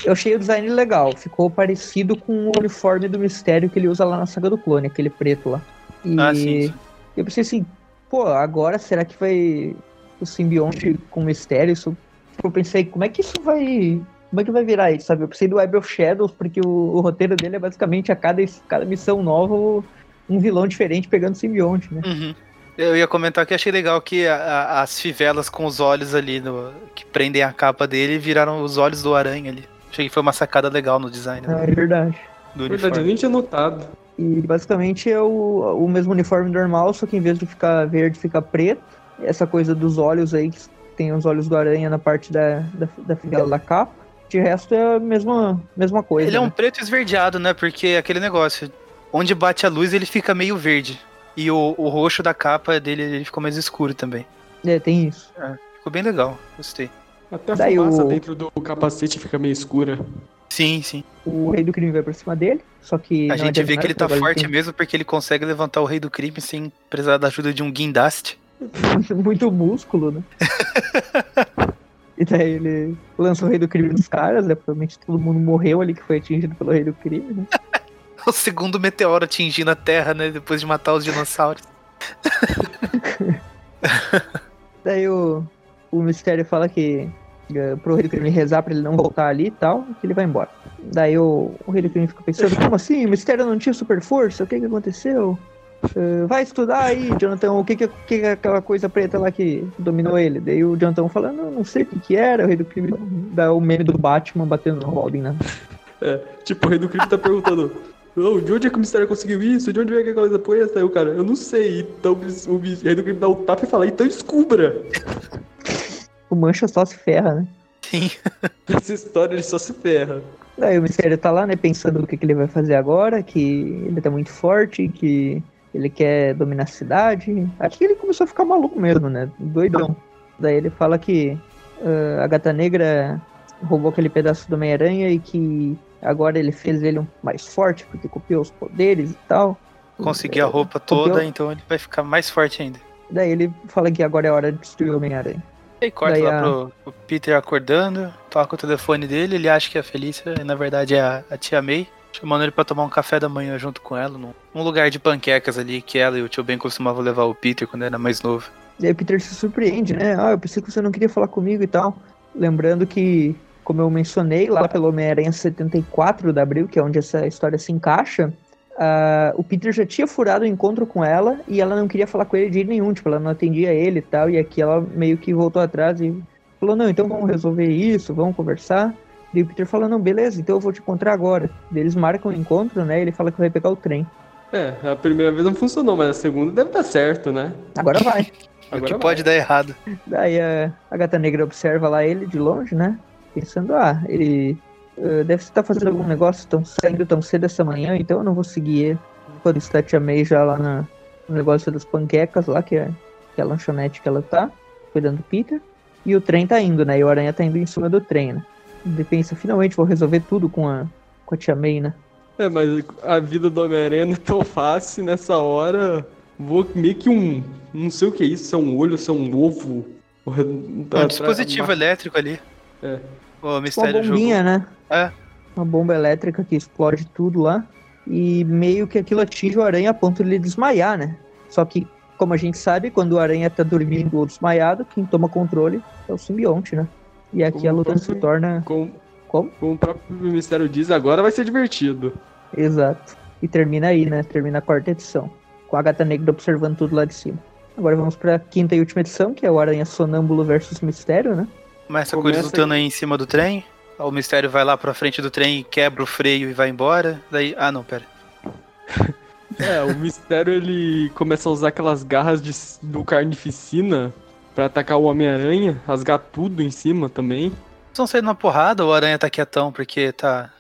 Eu achei o design legal. Ficou parecido com o uniforme do mistério que ele usa lá na saga do clone, aquele preto lá. E Ah, sim, sim. eu pensei assim, pô, agora será que vai o simbionte com mistério? Isso... Eu pensei, como é que isso vai. Como é que vai virar isso, sabe? Eu pensei do Web of Shadows, porque o, o roteiro dele é basicamente a cada, cada missão nova um vilão diferente pegando simbionte, né? Uhum. Eu ia comentar que achei legal que a- a- as fivelas com os olhos ali no- que prendem a capa dele viraram os olhos do aranha ali. Achei que foi uma sacada legal no design né, é verdade. do verdade, nem tinha notado. E basicamente é o, o mesmo uniforme normal, só que em vez de ficar verde, fica preto. Essa coisa dos olhos aí, que tem os olhos do aranha na parte da, da, da fivela da capa. De resto é a mesma, mesma coisa. Ele é um né? preto esverdeado, né? Porque aquele negócio, onde bate a luz ele fica meio verde. E o, o roxo da capa dele ele ficou mais escuro também. É, tem isso. Ficou bem legal, gostei. Até a Daí fumaça o- dentro do capacete fica meio escura. Sim, sim. O rei do crime vai pra cima dele, só que. A gente vê que ele tá forte mesmo porque ele consegue levantar o rei do crime sem precisar da ajuda de um guindaste. muito músculo, né? e daí ele lança o rei do crime nos caras, né? Provavelmente todo mundo morreu ali que foi atingido pelo rei do crime, né? O segundo meteoro atingindo a Terra, né? Depois de matar os dinossauros. Daí o, o mistério fala que eh, pro rei do crime rezar pra ele não voltar ali e tal, que ele vai embora. Daí o, o rei do crime fica pensando, como assim? O mistério não tinha super força? O que que aconteceu? Eh, vai estudar aí, Jonathan, o que que, que que é aquela coisa preta lá que dominou ele? Daí o Jonathan fala, não, não sei o que que era, o rei do crime dá o meme do Batman batendo no Robin, né? É, tipo, o rei do crime tá perguntando. "Ô, de onde é que o mistério conseguiu isso? De onde veio aquela coisa? Aí o cara, eu não sei. Então o rei do crime dá o tapa e fala, então descubra. O Mancha só se ferra, né? Sim. Essa história ele só se ferra. Daí o mistério tá lá, né, pensando o que, que ele vai fazer agora, que ele tá muito forte, que ele quer dominar a cidade. Acho que ele começou a ficar maluco mesmo, né? Doidão. Daí ele fala que ah, a gata negra roubou aquele pedaço do Homem-Aranha e que agora ele fez ele mais forte, porque copiou os poderes e tal. Conseguir a roupa Copiou. toda, então ele vai ficar mais forte ainda. Daí ele fala que agora é hora de destruir o Homem-Aranha. E corta Daí lá a- pro, pro Peter acordando, toca o telefone dele, ele acha que é a Felícia, e na verdade é a, a tia May, chamando ele pra tomar um café da manhã junto com ela, num, num lugar de panquecas ali que ela e o tio Ben costumavam levar o Peter quando era mais novo. Daí o Peter se surpreende, né? Ah, eu pensei que você não queria falar comigo e tal. Lembrando que, como eu mencionei, lá pelo Homem-Aranha 74 de abril, que é onde essa história se encaixa, ah, o Peter já tinha furado o encontro com ela e ela não queria falar com ele de jeito nenhum, tipo, ela não atendia ele e tal, e aqui ela meio que voltou atrás e falou, não, então vamos resolver isso, vamos conversar. E o Peter fala, não, beleza, então eu vou te encontrar agora. Eles marcam o encontro, né? Ele fala que vai pegar o trem. É, a primeira vez não funcionou, mas a segunda deve dar certo, né? Agora vai. o Agora que vai. pode dar errado. Daí a, a gata negra observa lá ele de longe, né? Pensando, ah, ele eh, deve estar fazendo algum negócio, tão saindo tão cedo essa manhã, então eu não vou seguir ele. Quando está a Tia May já lá na- no negócio das panquecas lá, que é, que é a lanchonete que ela tá, cuidando do Peter. E o trem tá indo, né? E o Aranha tá indo em cima do trem, né? Ele pensa, finalmente vou resolver tudo com a, com a Tia May, né? É, mas a vida do Homem-Aranha não é tão fácil nessa hora. Vou meio que um. Não sei o que é isso, se é um olho, se é um ovo. um dispositivo elétrico ali. É. O Uma mistério bombinha, né? É. Uma bomba elétrica que explode tudo lá. E meio que aquilo atinge o aranha a ponto de ele desmaiar, né? Só que, como a gente sabe, quando o aranha tá dormindo ou desmaiado, quem toma controle é o simbionte, né? E aqui Como a luta o se próprio- torna. Como, Como? como o próprio Mistério diz, agora vai ser divertido. Exato. E termina aí, né? Termina a quarta edição. Com a gata negra observando tudo lá de cima. Agora vamos pra quinta e última edição, que é o Aranha Sonâmbulo versus Mistério, né? Começa com Começa eles lutando aí em cima do trem. O mistério vai lá pra frente do trem e quebra o freio e vai embora. Daí. Ah não, pera. É, o Mistério ele começa a usar aquelas garras de, do Carnificina pra atacar o Homem-Aranha, rasgar tudo em cima também. Estão saindo uma porrada, o aranha tá quietão porque tá.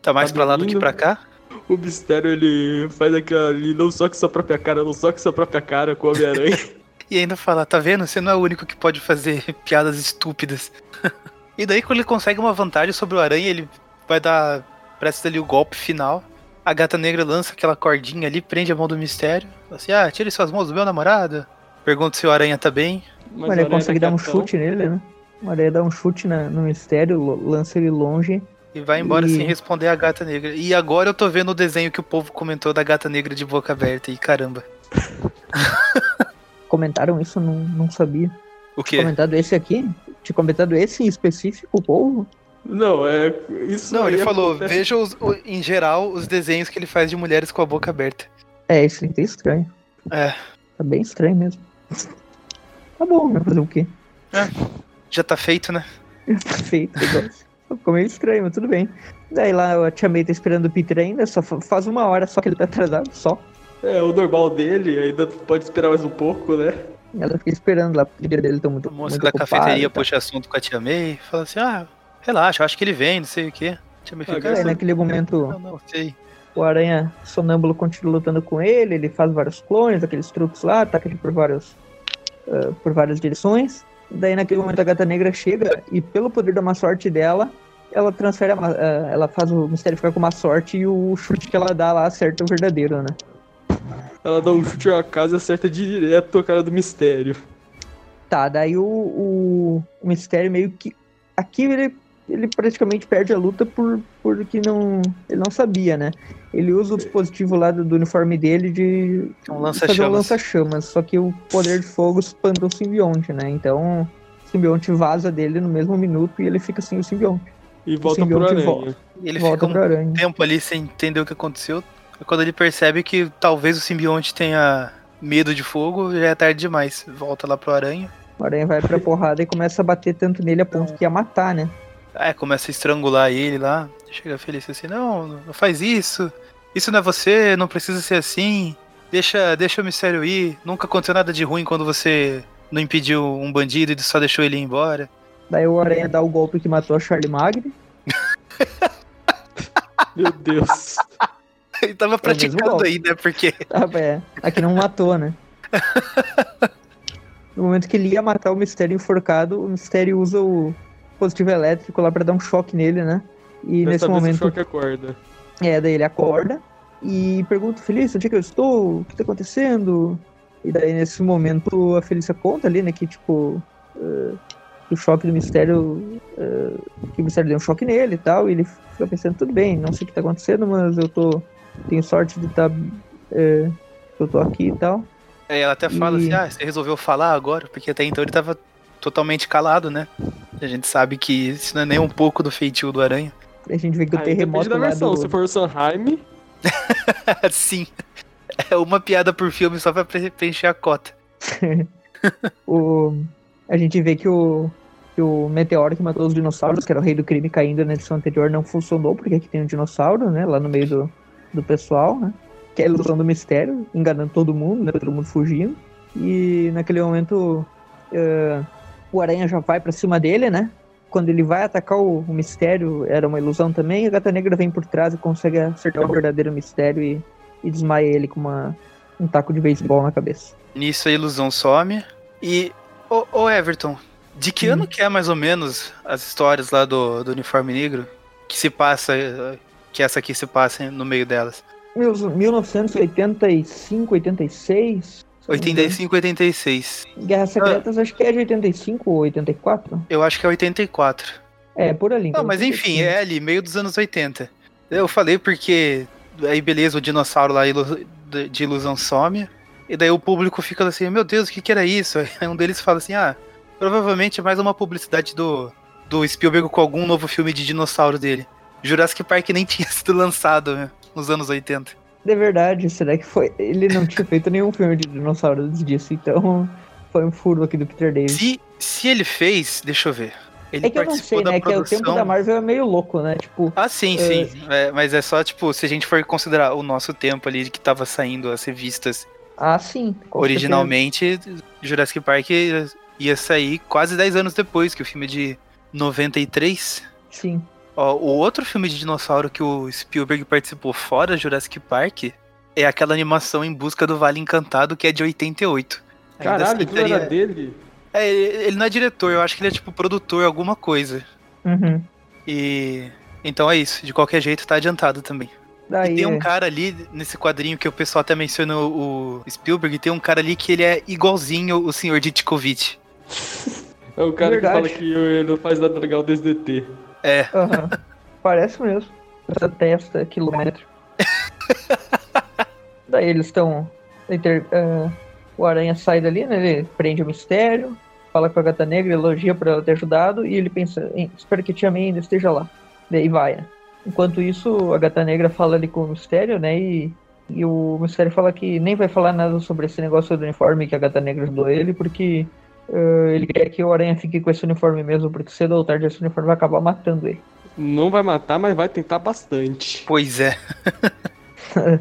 Tá mais Tá pra lá do que pra cá. O Mistério ele faz aquela ali, não só com sua própria cara, não só com sua própria cara com o Homem-Aranha. E ainda fala, tá vendo? Você não é o único que pode fazer piadas estúpidas. e daí quando ele consegue uma vantagem sobre o aranha, ele vai dar. Presta ali o golpe final. A gata negra lança aquela cordinha ali, prende a mão do mistério. Fala assim, ah, tire suas mãos do meu namorado. Pergunta se o aranha tá bem. Mas Mas ele o Aranha consegue dar um chute nele, né? O Aranha dá um chute na- no mistério, lança ele longe. E vai embora E- sem responder a gata negra. E agora eu tô vendo o desenho que o povo comentou da gata negra de boca aberta. E caramba. Comentaram isso, não, não sabia. O Tinha quê? comentado esse aqui? Tinha comentado esse em específico, o povo? Não, é. Isso Não, ele falou, acontece- veja os- o- em geral os desenhos que ele faz de mulheres com a boca aberta. É, isso tá estranho. É. Tá bem estranho mesmo. Tá bom, né? Fazer o quê? Já tá feito, né? Feito o negócio. Ficou meio estranho, mas tudo bem. Daí lá a Tia May tá esperando o Peter ainda, só fa- faz uma hora só que ele tá atrasado, só. É, o normal dele, ainda pode esperar mais um pouco, né? Ela fica esperando lá, porque o dia dele tá muito, A moça muito da ocupado cafeteria tal. puxa assunto com a tia May. Fala assim, ah, relaxa, acho que ele vem, não sei o quê. A tia May fica, ah, naquele momento não, não, sei. o Aranha sonâmbulo continua lutando com ele, ele faz vários clones, aqueles truques lá, ataca ele por vários ah, por várias direções. Daí naquele momento a gata negra chega e pelo poder da má sorte dela, ela transfere a, ah, ela faz o mistério ficar com má sorte e o chute que ela dá lá acerta o verdadeiro, né? Ela dá um chute na casa e acerta direto a cara do mistério. Tá, daí o, o, o mistério meio que. Aqui ele, ele praticamente perde a luta por porque não, ele não sabia, né? Ele usa o dispositivo lá do, do uniforme dele de É um fazer um lança-chamas. lança-chamas, só que o poder de fogo espanta o simbionte, né? Então o simbionte vaza dele no mesmo minuto e ele fica sem o simbionte. E volta pro simbionte aranha. volta. Ele volta fica pro um aranha. tempo ali sem entender o que aconteceu. É Quando ele percebe que talvez o simbionte tenha medo de fogo, já é tarde demais. Volta lá pro aranha. O aranha vai pra porrada e começa a bater tanto nele a ponto que ia matar, né? É, começa a estrangular ele lá. Chega a Felícia assim, não, não faz isso. Isso não é você, não precisa ser assim. Deixa, deixa o mistério ir. Nunca aconteceu nada de ruim quando você não impediu um bandido e só deixou ele ir embora. Daí o aranha dá o golpe que matou a Charlie Magri. Meu Deus. Ele tava o praticando aí, né? Porque Ah, é. Aqui não matou, né? No momento que ele ia matar o Mistério enforcado, o Mistério usa o positivo elétrico lá pra dar um choque nele, né? E nesse Dessa o momento, choque acorda. é, daí ele acorda e pergunta, Felícia, onde é que eu estou? O que tá acontecendo? E daí nesse momento a Felícia conta ali, né, que tipo, que o choque do Mistério, eh, que o Mistério deu um choque nele e tal, e ele fica pensando, tudo bem, não sei o que tá acontecendo, mas eu tô, tenho sorte de estar, eu tô aqui e tal. Aí ela até fala E- assim, ah, você resolveu falar agora? Porque até então ele tava totalmente calado, né? A gente sabe que isso não é nem um pouco do feitio do aranha. A gente vê que o Aí terremoto da versão. do... Se for o Sanheim, Sim. É uma piada por filme só pra pre- preencher a cota. o... A gente vê que o... que o meteoro que matou os dinossauros, que era o rei do crime caindo na edição anterior, não funcionou, porque aqui tem um dinossauro, né? Lá no meio do, do pessoal, né? Que é a ilusão do mistério, enganando todo mundo, né? Todo mundo fugindo. E naquele momento eh, o aranha já vai pra cima dele, né? Quando ele vai atacar o, o mistério, era uma ilusão também, a gata negra vem por trás e consegue acertar o verdadeiro mistério e, e desmaia ele com uma, um taco de beisebol na cabeça. Nisso a ilusão some. E, ô, ô Everton, de que Hum. ano que é mais ou menos as histórias lá do, do uniforme negro? Que se passa, eh, que essa aqui se passa no meio delas? Mil- 1985, 86. se eu não me engano. 85 86. Guerras Secretas acho que é de 85 ou 84. Eu acho que é 84. É, por ali. Não, então, mas enfim, 85. é ali, meio dos anos 80. Eu falei porque aí beleza, o dinossauro lá de ilusão some. E daí o público fica assim, meu Deus, o que, que era isso? Aí um deles fala assim, ah, provavelmente é mais uma publicidade do, do Spielberg com algum novo filme de dinossauro dele. Jurassic Park nem tinha sido lançado né, nos anos 80. De verdade, será que foi? Ele não tinha feito nenhum filme de dinossauro antes disso, então foi um furo aqui do Peter Davis. Se, se ele fez, deixa eu ver. Ele É que eu não sei, né? Que é o produção... tempo da Marvel é meio louco, né? Tipo, Ah, sim, sim. É, mas é só, tipo, se a gente for considerar o nosso tempo ali que tava saindo as revistas ah, sim. Originalmente, Jurassic Park ia sair quase 10 anos depois, que o filme é de 93. certeza. Sim. Ó, o outro filme de dinossauro que o Spielberg participou fora Jurassic Park é aquela animação Em Busca do Vale Encantado, que é de 88. Ainda caralho, aquilo era dele. É, ele ele não é diretor, eu acho que ele é tipo produtor, alguma coisa. Uhum. E. Então é isso, de qualquer jeito tá adiantado também. Daí, E tem um cara ali nesse quadrinho que o pessoal até mencionou o Spielberg, tem um cara ali que ele é igualzinho o senhor Ditkovic. É o cara Verdade. que fala que ele não faz nada legal desde DT. É, aham, parece mesmo. Essa testa quilômetro. Daí eles estão. inter- ah, o Aranha sai dali, né? Ele prende o mistério, fala com a gata negra, elogia por ela ter ajudado, e ele pensa, "Hein, espero que a Tia May ainda esteja lá. Daí vai, né? Enquanto isso, a gata negra fala ali com o mistério, né? E, e o mistério fala que nem vai falar nada sobre esse negócio do uniforme que a gata negra ajudou ele, porque ah, ele quer que o Aranha fique com esse uniforme mesmo, porque cedo ou tarde esse uniforme vai acabar matando ele. Não vai matar, mas vai tentar bastante. pois é.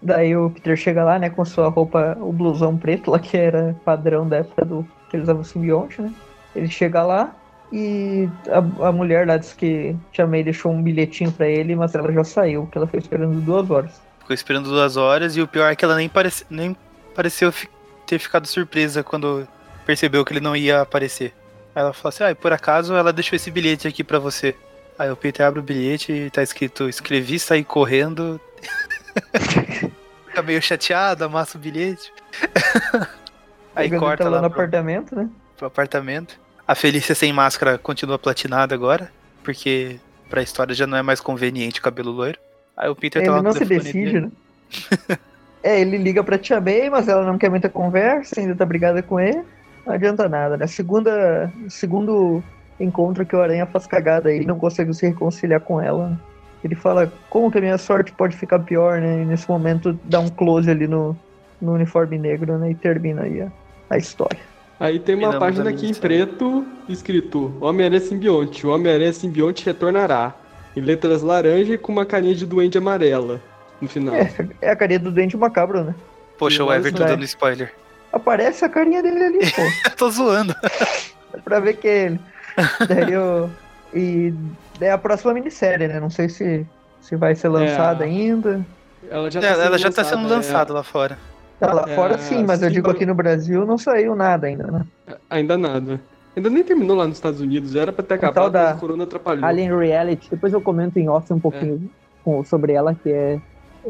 Daí o Peter chega lá, né, com sua roupa, o blusão preto lá, que era padrão da época do que eles usavam simbionte, né? Ele chega lá e a, a mulher lá disse que Tia May deixou um bilhetinho pra ele, mas ela já saiu, porque ela foi esperando duas horas. Ficou esperando duas horas e o pior é que ela nem, parece, nem pareceu fi- ter ficado surpresa quando percebeu que ele não ia aparecer. Aí ela falou assim: Ah, e por acaso ela deixou esse bilhete aqui pra você. Aí o Peter abre o bilhete e tá escrito: Escrevi, saí correndo. Fica meio chateado, amassa o bilhete. Aí Chegando corta tá lá no pro, apartamento, né? pro apartamento. A Felícia sem máscara continua platinada agora, porque pra história já não é mais conveniente o cabelo loiro. Aí o Peter tá lá Ele no não se decide, dele. né? é, ele liga pra Tia May, mas ela não quer muita conversa, ainda tá brigada com ele. Não adianta nada, né? Segunda, segundo encontro que o Aranha faz cagada aí, não consegue se reconciliar com ela. Ele fala, como que a minha sorte pode ficar pior, né? E nesse momento dá um close ali no, no uniforme negro, né? E termina aí a, a história. Aí tem uma Terminamos página aqui em preto escrito Homem-Aranha Simbionte. O Homem-Aranha Simbionte retornará. Em letras laranja e com uma carinha de duende amarela no final. É, é a carinha do Dente Macabro, né? Poxa, o Everton né? dando spoiler. Aparece a carinha dele ali, pô. Eu tô zoando. É pra ver que é ele. Daí eu. E é a próxima minissérie, né? Não sei se, se vai ser lançada É. ainda. Ela já É, tá sendo ela já tá sendo lançada, lançada lá fora. Tá lá É, fora sim, mas eu sim, digo mas- aqui no Brasil não saiu nada ainda, né? é. Ainda nada. Ainda nem terminou lá nos Estados Unidos. Era pra ter tal acabado, da mas o Corona atrapalhou. Alien Reality, depois eu comento em off um pouquinho com- sobre ela, que é,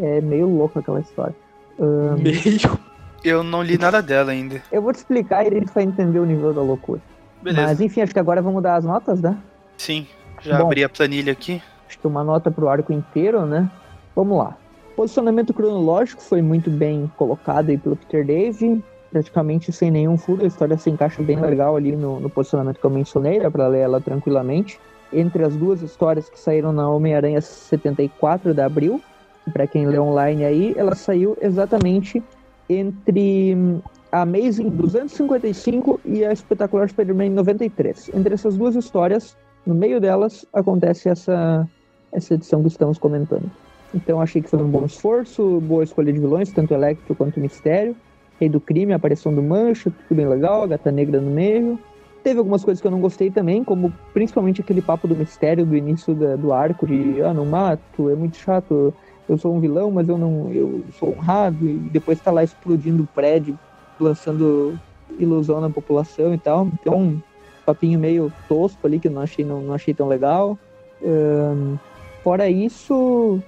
é meio louca aquela história. Ahn, Meio. Eu não li nada dela ainda. eu vou te explicar e a gente vai entender o nível da loucura. Beleza. Mas enfim, acho que agora vamos dar as notas, né? Sim, já Bom. abri a planilha aqui. Acho que uma nota pro arco inteiro, né? Vamos lá. Posicionamento cronológico foi muito bem colocado aí pelo Peter Dave, praticamente sem nenhum furo, a história se encaixa bem legal ali no, no posicionamento que eu mencionei, dá pra ler ela tranquilamente. Entre as duas histórias que saíram na Homem-Aranha 74 de abril, que pra quem lê online aí, ela saiu exatamente entre hum, a Amazing 255 e a Espetacular Spider-Man 93. Entre essas duas histórias, no meio delas, acontece essa, essa edição que estamos comentando. Então achei que foi um bom esforço, boa escolha de vilões, tanto Electro quanto Mistério. Rei do Crime, aparição do Mancha, tudo bem legal, Gata Negra no meio. Teve algumas coisas que eu não gostei também, como principalmente aquele papo do mistério do início da- do arco, de ah, não mato, é muito chato, eu sou um vilão, mas eu não eu sou honrado, e depois tá lá explodindo o prédio, lançando ilusão na população e tal. Então, um papinho meio tosco ali que eu não achei, não, não achei tão legal. Ahn, fora isso,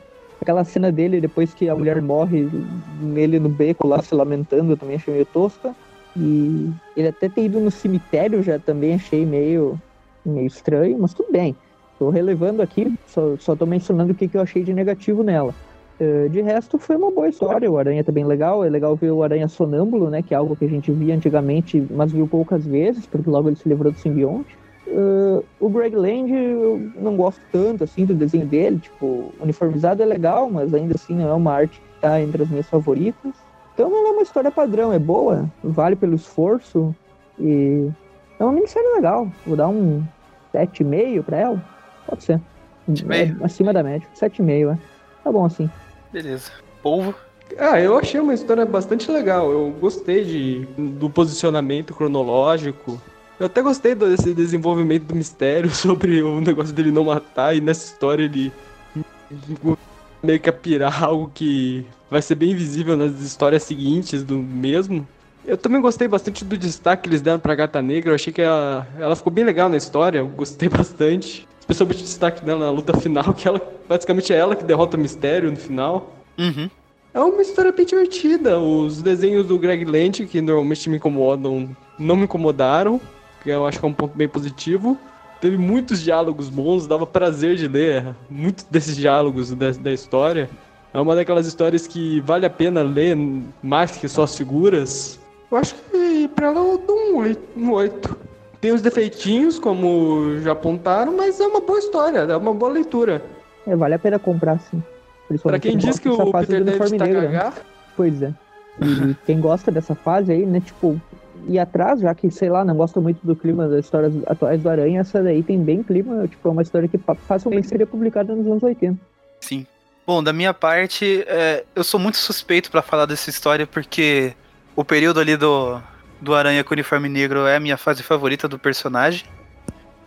aquela cena dele depois que a mulher morre, nele no beco lá se lamentando, eu também achei meio tosca. E ele até ter ido no cemitério já também achei meio, meio estranho, mas tudo bem. Tô relevando aqui, só, só tô mencionando o que, que eu achei de negativo nela. Eh, de resto, foi uma boa história. O Aranha tá bem legal. É legal ver o Aranha sonâmbulo, né? Que é algo que a gente via antigamente, mas viu poucas vezes, porque logo ele se livrou do simbionte. Eh, o Greg Land, eu não gosto tanto, assim, do desenho dele. Tipo, uniformizado é legal, mas ainda assim não é uma arte que tá entre as minhas favoritas. Então não é uma história padrão, é boa, vale pelo esforço e é uma minissérie legal. Vou dar um 7,5 pra ela. Pode ser. 7,5? É acima da média. 7,5, é. Tá bom assim. Beleza. Polvo. Ah, eu achei uma história bastante legal. Eu gostei de, do posicionamento cronológico. Eu até gostei desse desenvolvimento do mistério sobre o negócio dele não matar. E nessa história ele meio que a pirar algo que vai ser bem visível nas histórias seguintes do mesmo. Eu também gostei bastante do destaque que eles deram pra Gata Negra. Eu achei que ela, ela ficou bem legal na história. Eu gostei bastante. Especialmente o destaque dela na luta final, que ela basicamente é ela que derrota o mistério no final. Uhum. É uma história bem divertida. Os desenhos do Greg Land, que normalmente me incomodam, não me incomodaram, que eu acho que é um ponto bem positivo. Teve muitos diálogos bons, dava prazer de ler muitos desses diálogos da, da história. É uma daquelas histórias que vale a pena ler mais que só as figuras. Eu acho que pra ela eu dou um 8. Um 8. Tem os defeitinhos, como já apontaram, mas é uma boa história, é uma boa leitura. É, vale a pena comprar, sim. Pra quem diz que o Peter deve estar cagar... Pois é. E quem gosta dessa fase aí, né, tipo, ir atrás, já que, sei lá, não gosta muito do clima das histórias atuais do Aranha, essa daí tem bem clima, tipo, é uma história que facilmente seria publicada nos anos 80. Sim. Bom, da minha parte, é, eu sou muito suspeito para falar dessa história, porque o período ali do, do Aranha com uniforme negro é a minha fase favorita do personagem.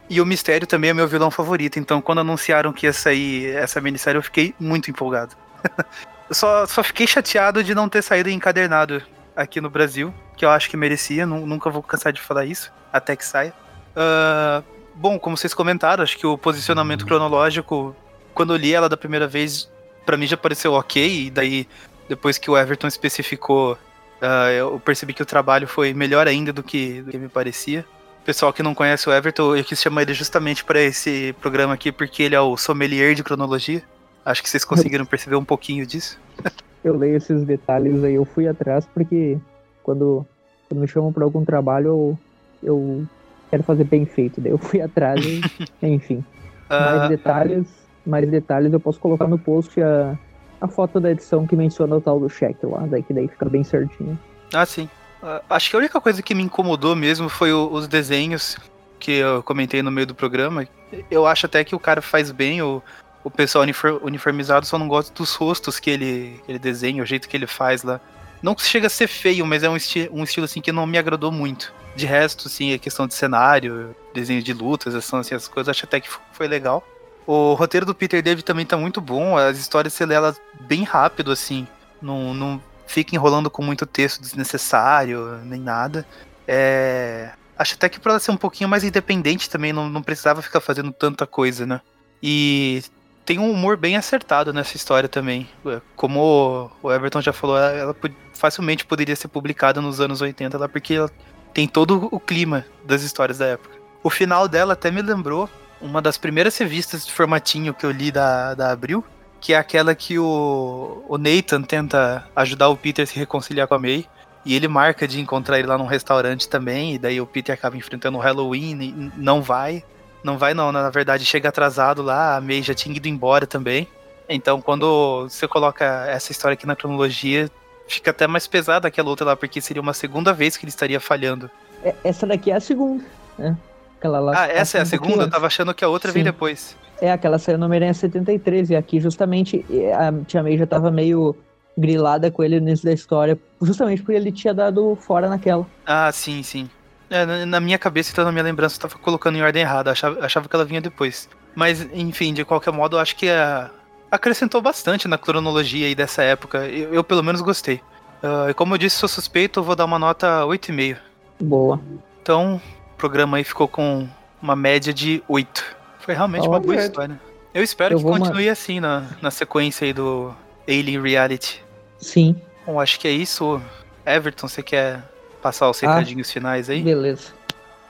E o Mistério também é meu vilão favorito, então quando anunciaram que ia sair essa minissérie, eu fiquei muito empolgado. só, só fiquei chateado de não ter saído encadernado aqui no Brasil, que eu acho que merecia, nunca vou cansar de falar isso, até que saia. Uh, bom, como vocês comentaram, acho que o posicionamento cronológico, quando eu li ela da primeira vez, para mim já pareceu ok, e daí, depois que o Everton especificou, uh, eu percebi que o trabalho foi melhor ainda do que, do que me parecia. Pessoal que não conhece o Everton, eu quis chamar ele justamente para esse programa aqui, porque ele é o sommelier de cronologia. Acho que vocês conseguiram perceber um pouquinho disso. eu leio esses detalhes aí, eu fui atrás porque quando, quando me chamam para algum trabalho, eu, eu quero fazer bem feito. Daí eu fui atrás e, enfim. Mais uh... detalhes, mais detalhes eu posso colocar no post a, a foto da edição que menciona o tal do cheque lá, daí que daí fica bem certinho. Ah, sim. Uh, acho que a única coisa que me incomodou mesmo foi o, os desenhos que eu comentei no meio do programa. Eu acho até que o cara faz bem o, o pessoal uniformizado só não gosta dos rostos que ele, que ele desenha, o jeito que ele faz lá. Não chega a ser feio, mas é um, esti um estilo assim que não me agradou muito. De resto, sim, a questão de cenário, desenho de lutas, assim, coisas, acho até que foi legal. O roteiro do Peter David também tá muito bom, as histórias você lê elas bem rápido, assim. Não, não fica enrolando com muito texto desnecessário, nem nada. É... Acho até que pra ela ser um pouquinho mais independente também, não, não precisava ficar fazendo tanta coisa, né? E tem um humor bem acertado nessa história também. É, como o Everton já falou, ela facilmente poderia ser publicada nos anos 80 lá, porque ela tem todo o clima das histórias da época. O final dela até me lembrou uma das primeiras revistas de formatinho que eu li da, da Abril, que é aquela que o, o Nathan tenta ajudar o Peter a se reconciliar com a May. E ele marca de encontrar ele lá num restaurante também, e daí o Peter acaba enfrentando o Halloween e não vai. Não vai não, na verdade chega atrasado lá, a May já tinha ido embora também. Então quando você coloca essa história aqui na cronologia, fica até mais pesada aquela outra lá, porque seria uma segunda vez que ele estaria falhando. É, essa daqui é a segunda, né? Aquela lá, ah, essa é a segunda? Eu tava achando que a outra Sim. vem depois. É, aquela saiu no Homem-Aranha 73, e aqui justamente a Tia May já tava meio grilada com ele no início da história, justamente porque ele tinha dado fora naquela. Ah, sim, sim. É, na minha cabeça, então, na minha lembrança, eu tava colocando em ordem errada. Achava, achava que ela vinha depois. Mas, enfim, de qualquer modo, eu acho que a, acrescentou bastante na cronologia aí dessa época. Eu, eu pelo menos gostei. Uh, e como eu disse, sou suspeito, eu vou dar uma nota 8,5. Boa. Então, programa aí ficou com uma média de 8. Foi realmente oh, uma boa história. Eu espero eu que continue uma... assim na, na sequência aí do Alien Reality. Sim. Bom, acho que é isso. Everton, você quer passar os ah, recadinhos ah, finais aí? Beleza.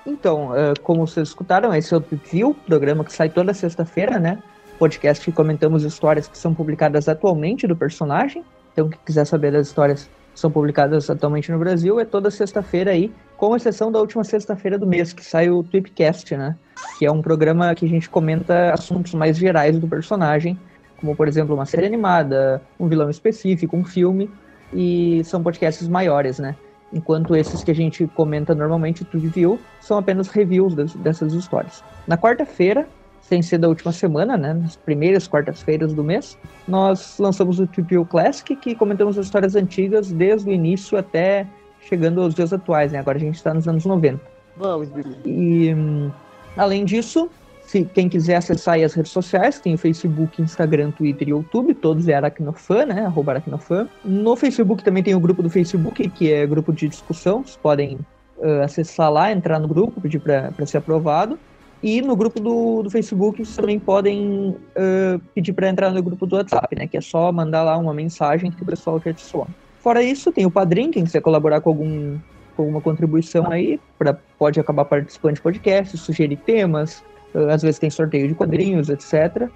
Então, uh, como vocês escutaram, esse é o View, programa que sai toda sexta-feira, né? Podcast que comentamos histórias que são publicadas atualmente do personagem. Então, quem quiser saber das histórias são publicadas atualmente no Brasil, é toda sexta-feira aí, com exceção da última sexta-feira do mês, que sai o Tweepcast, né? Que é um programa que a gente comenta assuntos mais gerais do personagem, como, por exemplo, uma série animada, um vilão específico, um filme, e são podcasts maiores, né? enquanto esses que a gente comenta normalmente, tu review, são apenas reviews dessas histórias. Na quarta-feira, sem ser da última semana, né, nas primeiras quartas-feiras do mês, nós lançamos o Review Classic, que comentamos as histórias antigas desde o início até chegando aos dias atuais, né, agora a gente está nos anos 90. Vamos. E, além disso, se quem quiser acessar as redes sociais, tem o Facebook, Instagram, Twitter e YouTube, todos é Aracnofan, né? Arroba Aracnofan. No Facebook também tem o grupo do Facebook, que é grupo de discussão, vocês podem uh, acessar lá, entrar no grupo, pedir para ser aprovado. E no grupo do, do Facebook vocês também podem uh, pedir para entrar no grupo do WhatsApp, né? Que é só mandar lá uma mensagem que o pessoal te adiciona. Fora isso, tem o Padrim, quem quiser colaborar com, algum, com alguma contribuição aí, pra, pode acabar participando de podcasts, sugerir temas, uh, às vezes tem sorteio de quadrinhos, etc.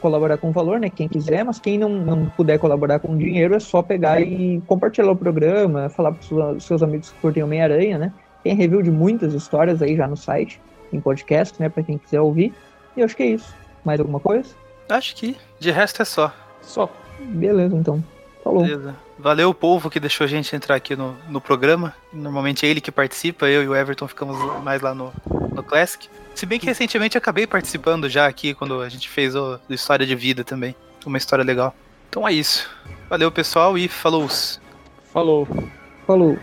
Colaborar com valor, né? Quem quiser, mas quem não, não puder colaborar com dinheiro é só pegar e compartilhar o programa, falar para os seus amigos que curtem Homem-Aranha, né? Tem review de muitas histórias aí já no site em podcast, né, para quem quiser ouvir. E eu acho que é isso. Mais alguma coisa? Acho que de resto é só. Só. Beleza, então. Falou. Beleza. Valeu o povo que deixou a gente entrar aqui no, no programa. Normalmente é ele que participa, eu e o Everton ficamos mais lá no, no Classic. Se bem que recentemente acabei participando já aqui quando a gente fez o História de Vida também. Uma história legal. Então é isso. Valeu, pessoal, e falou. Falou. Falou.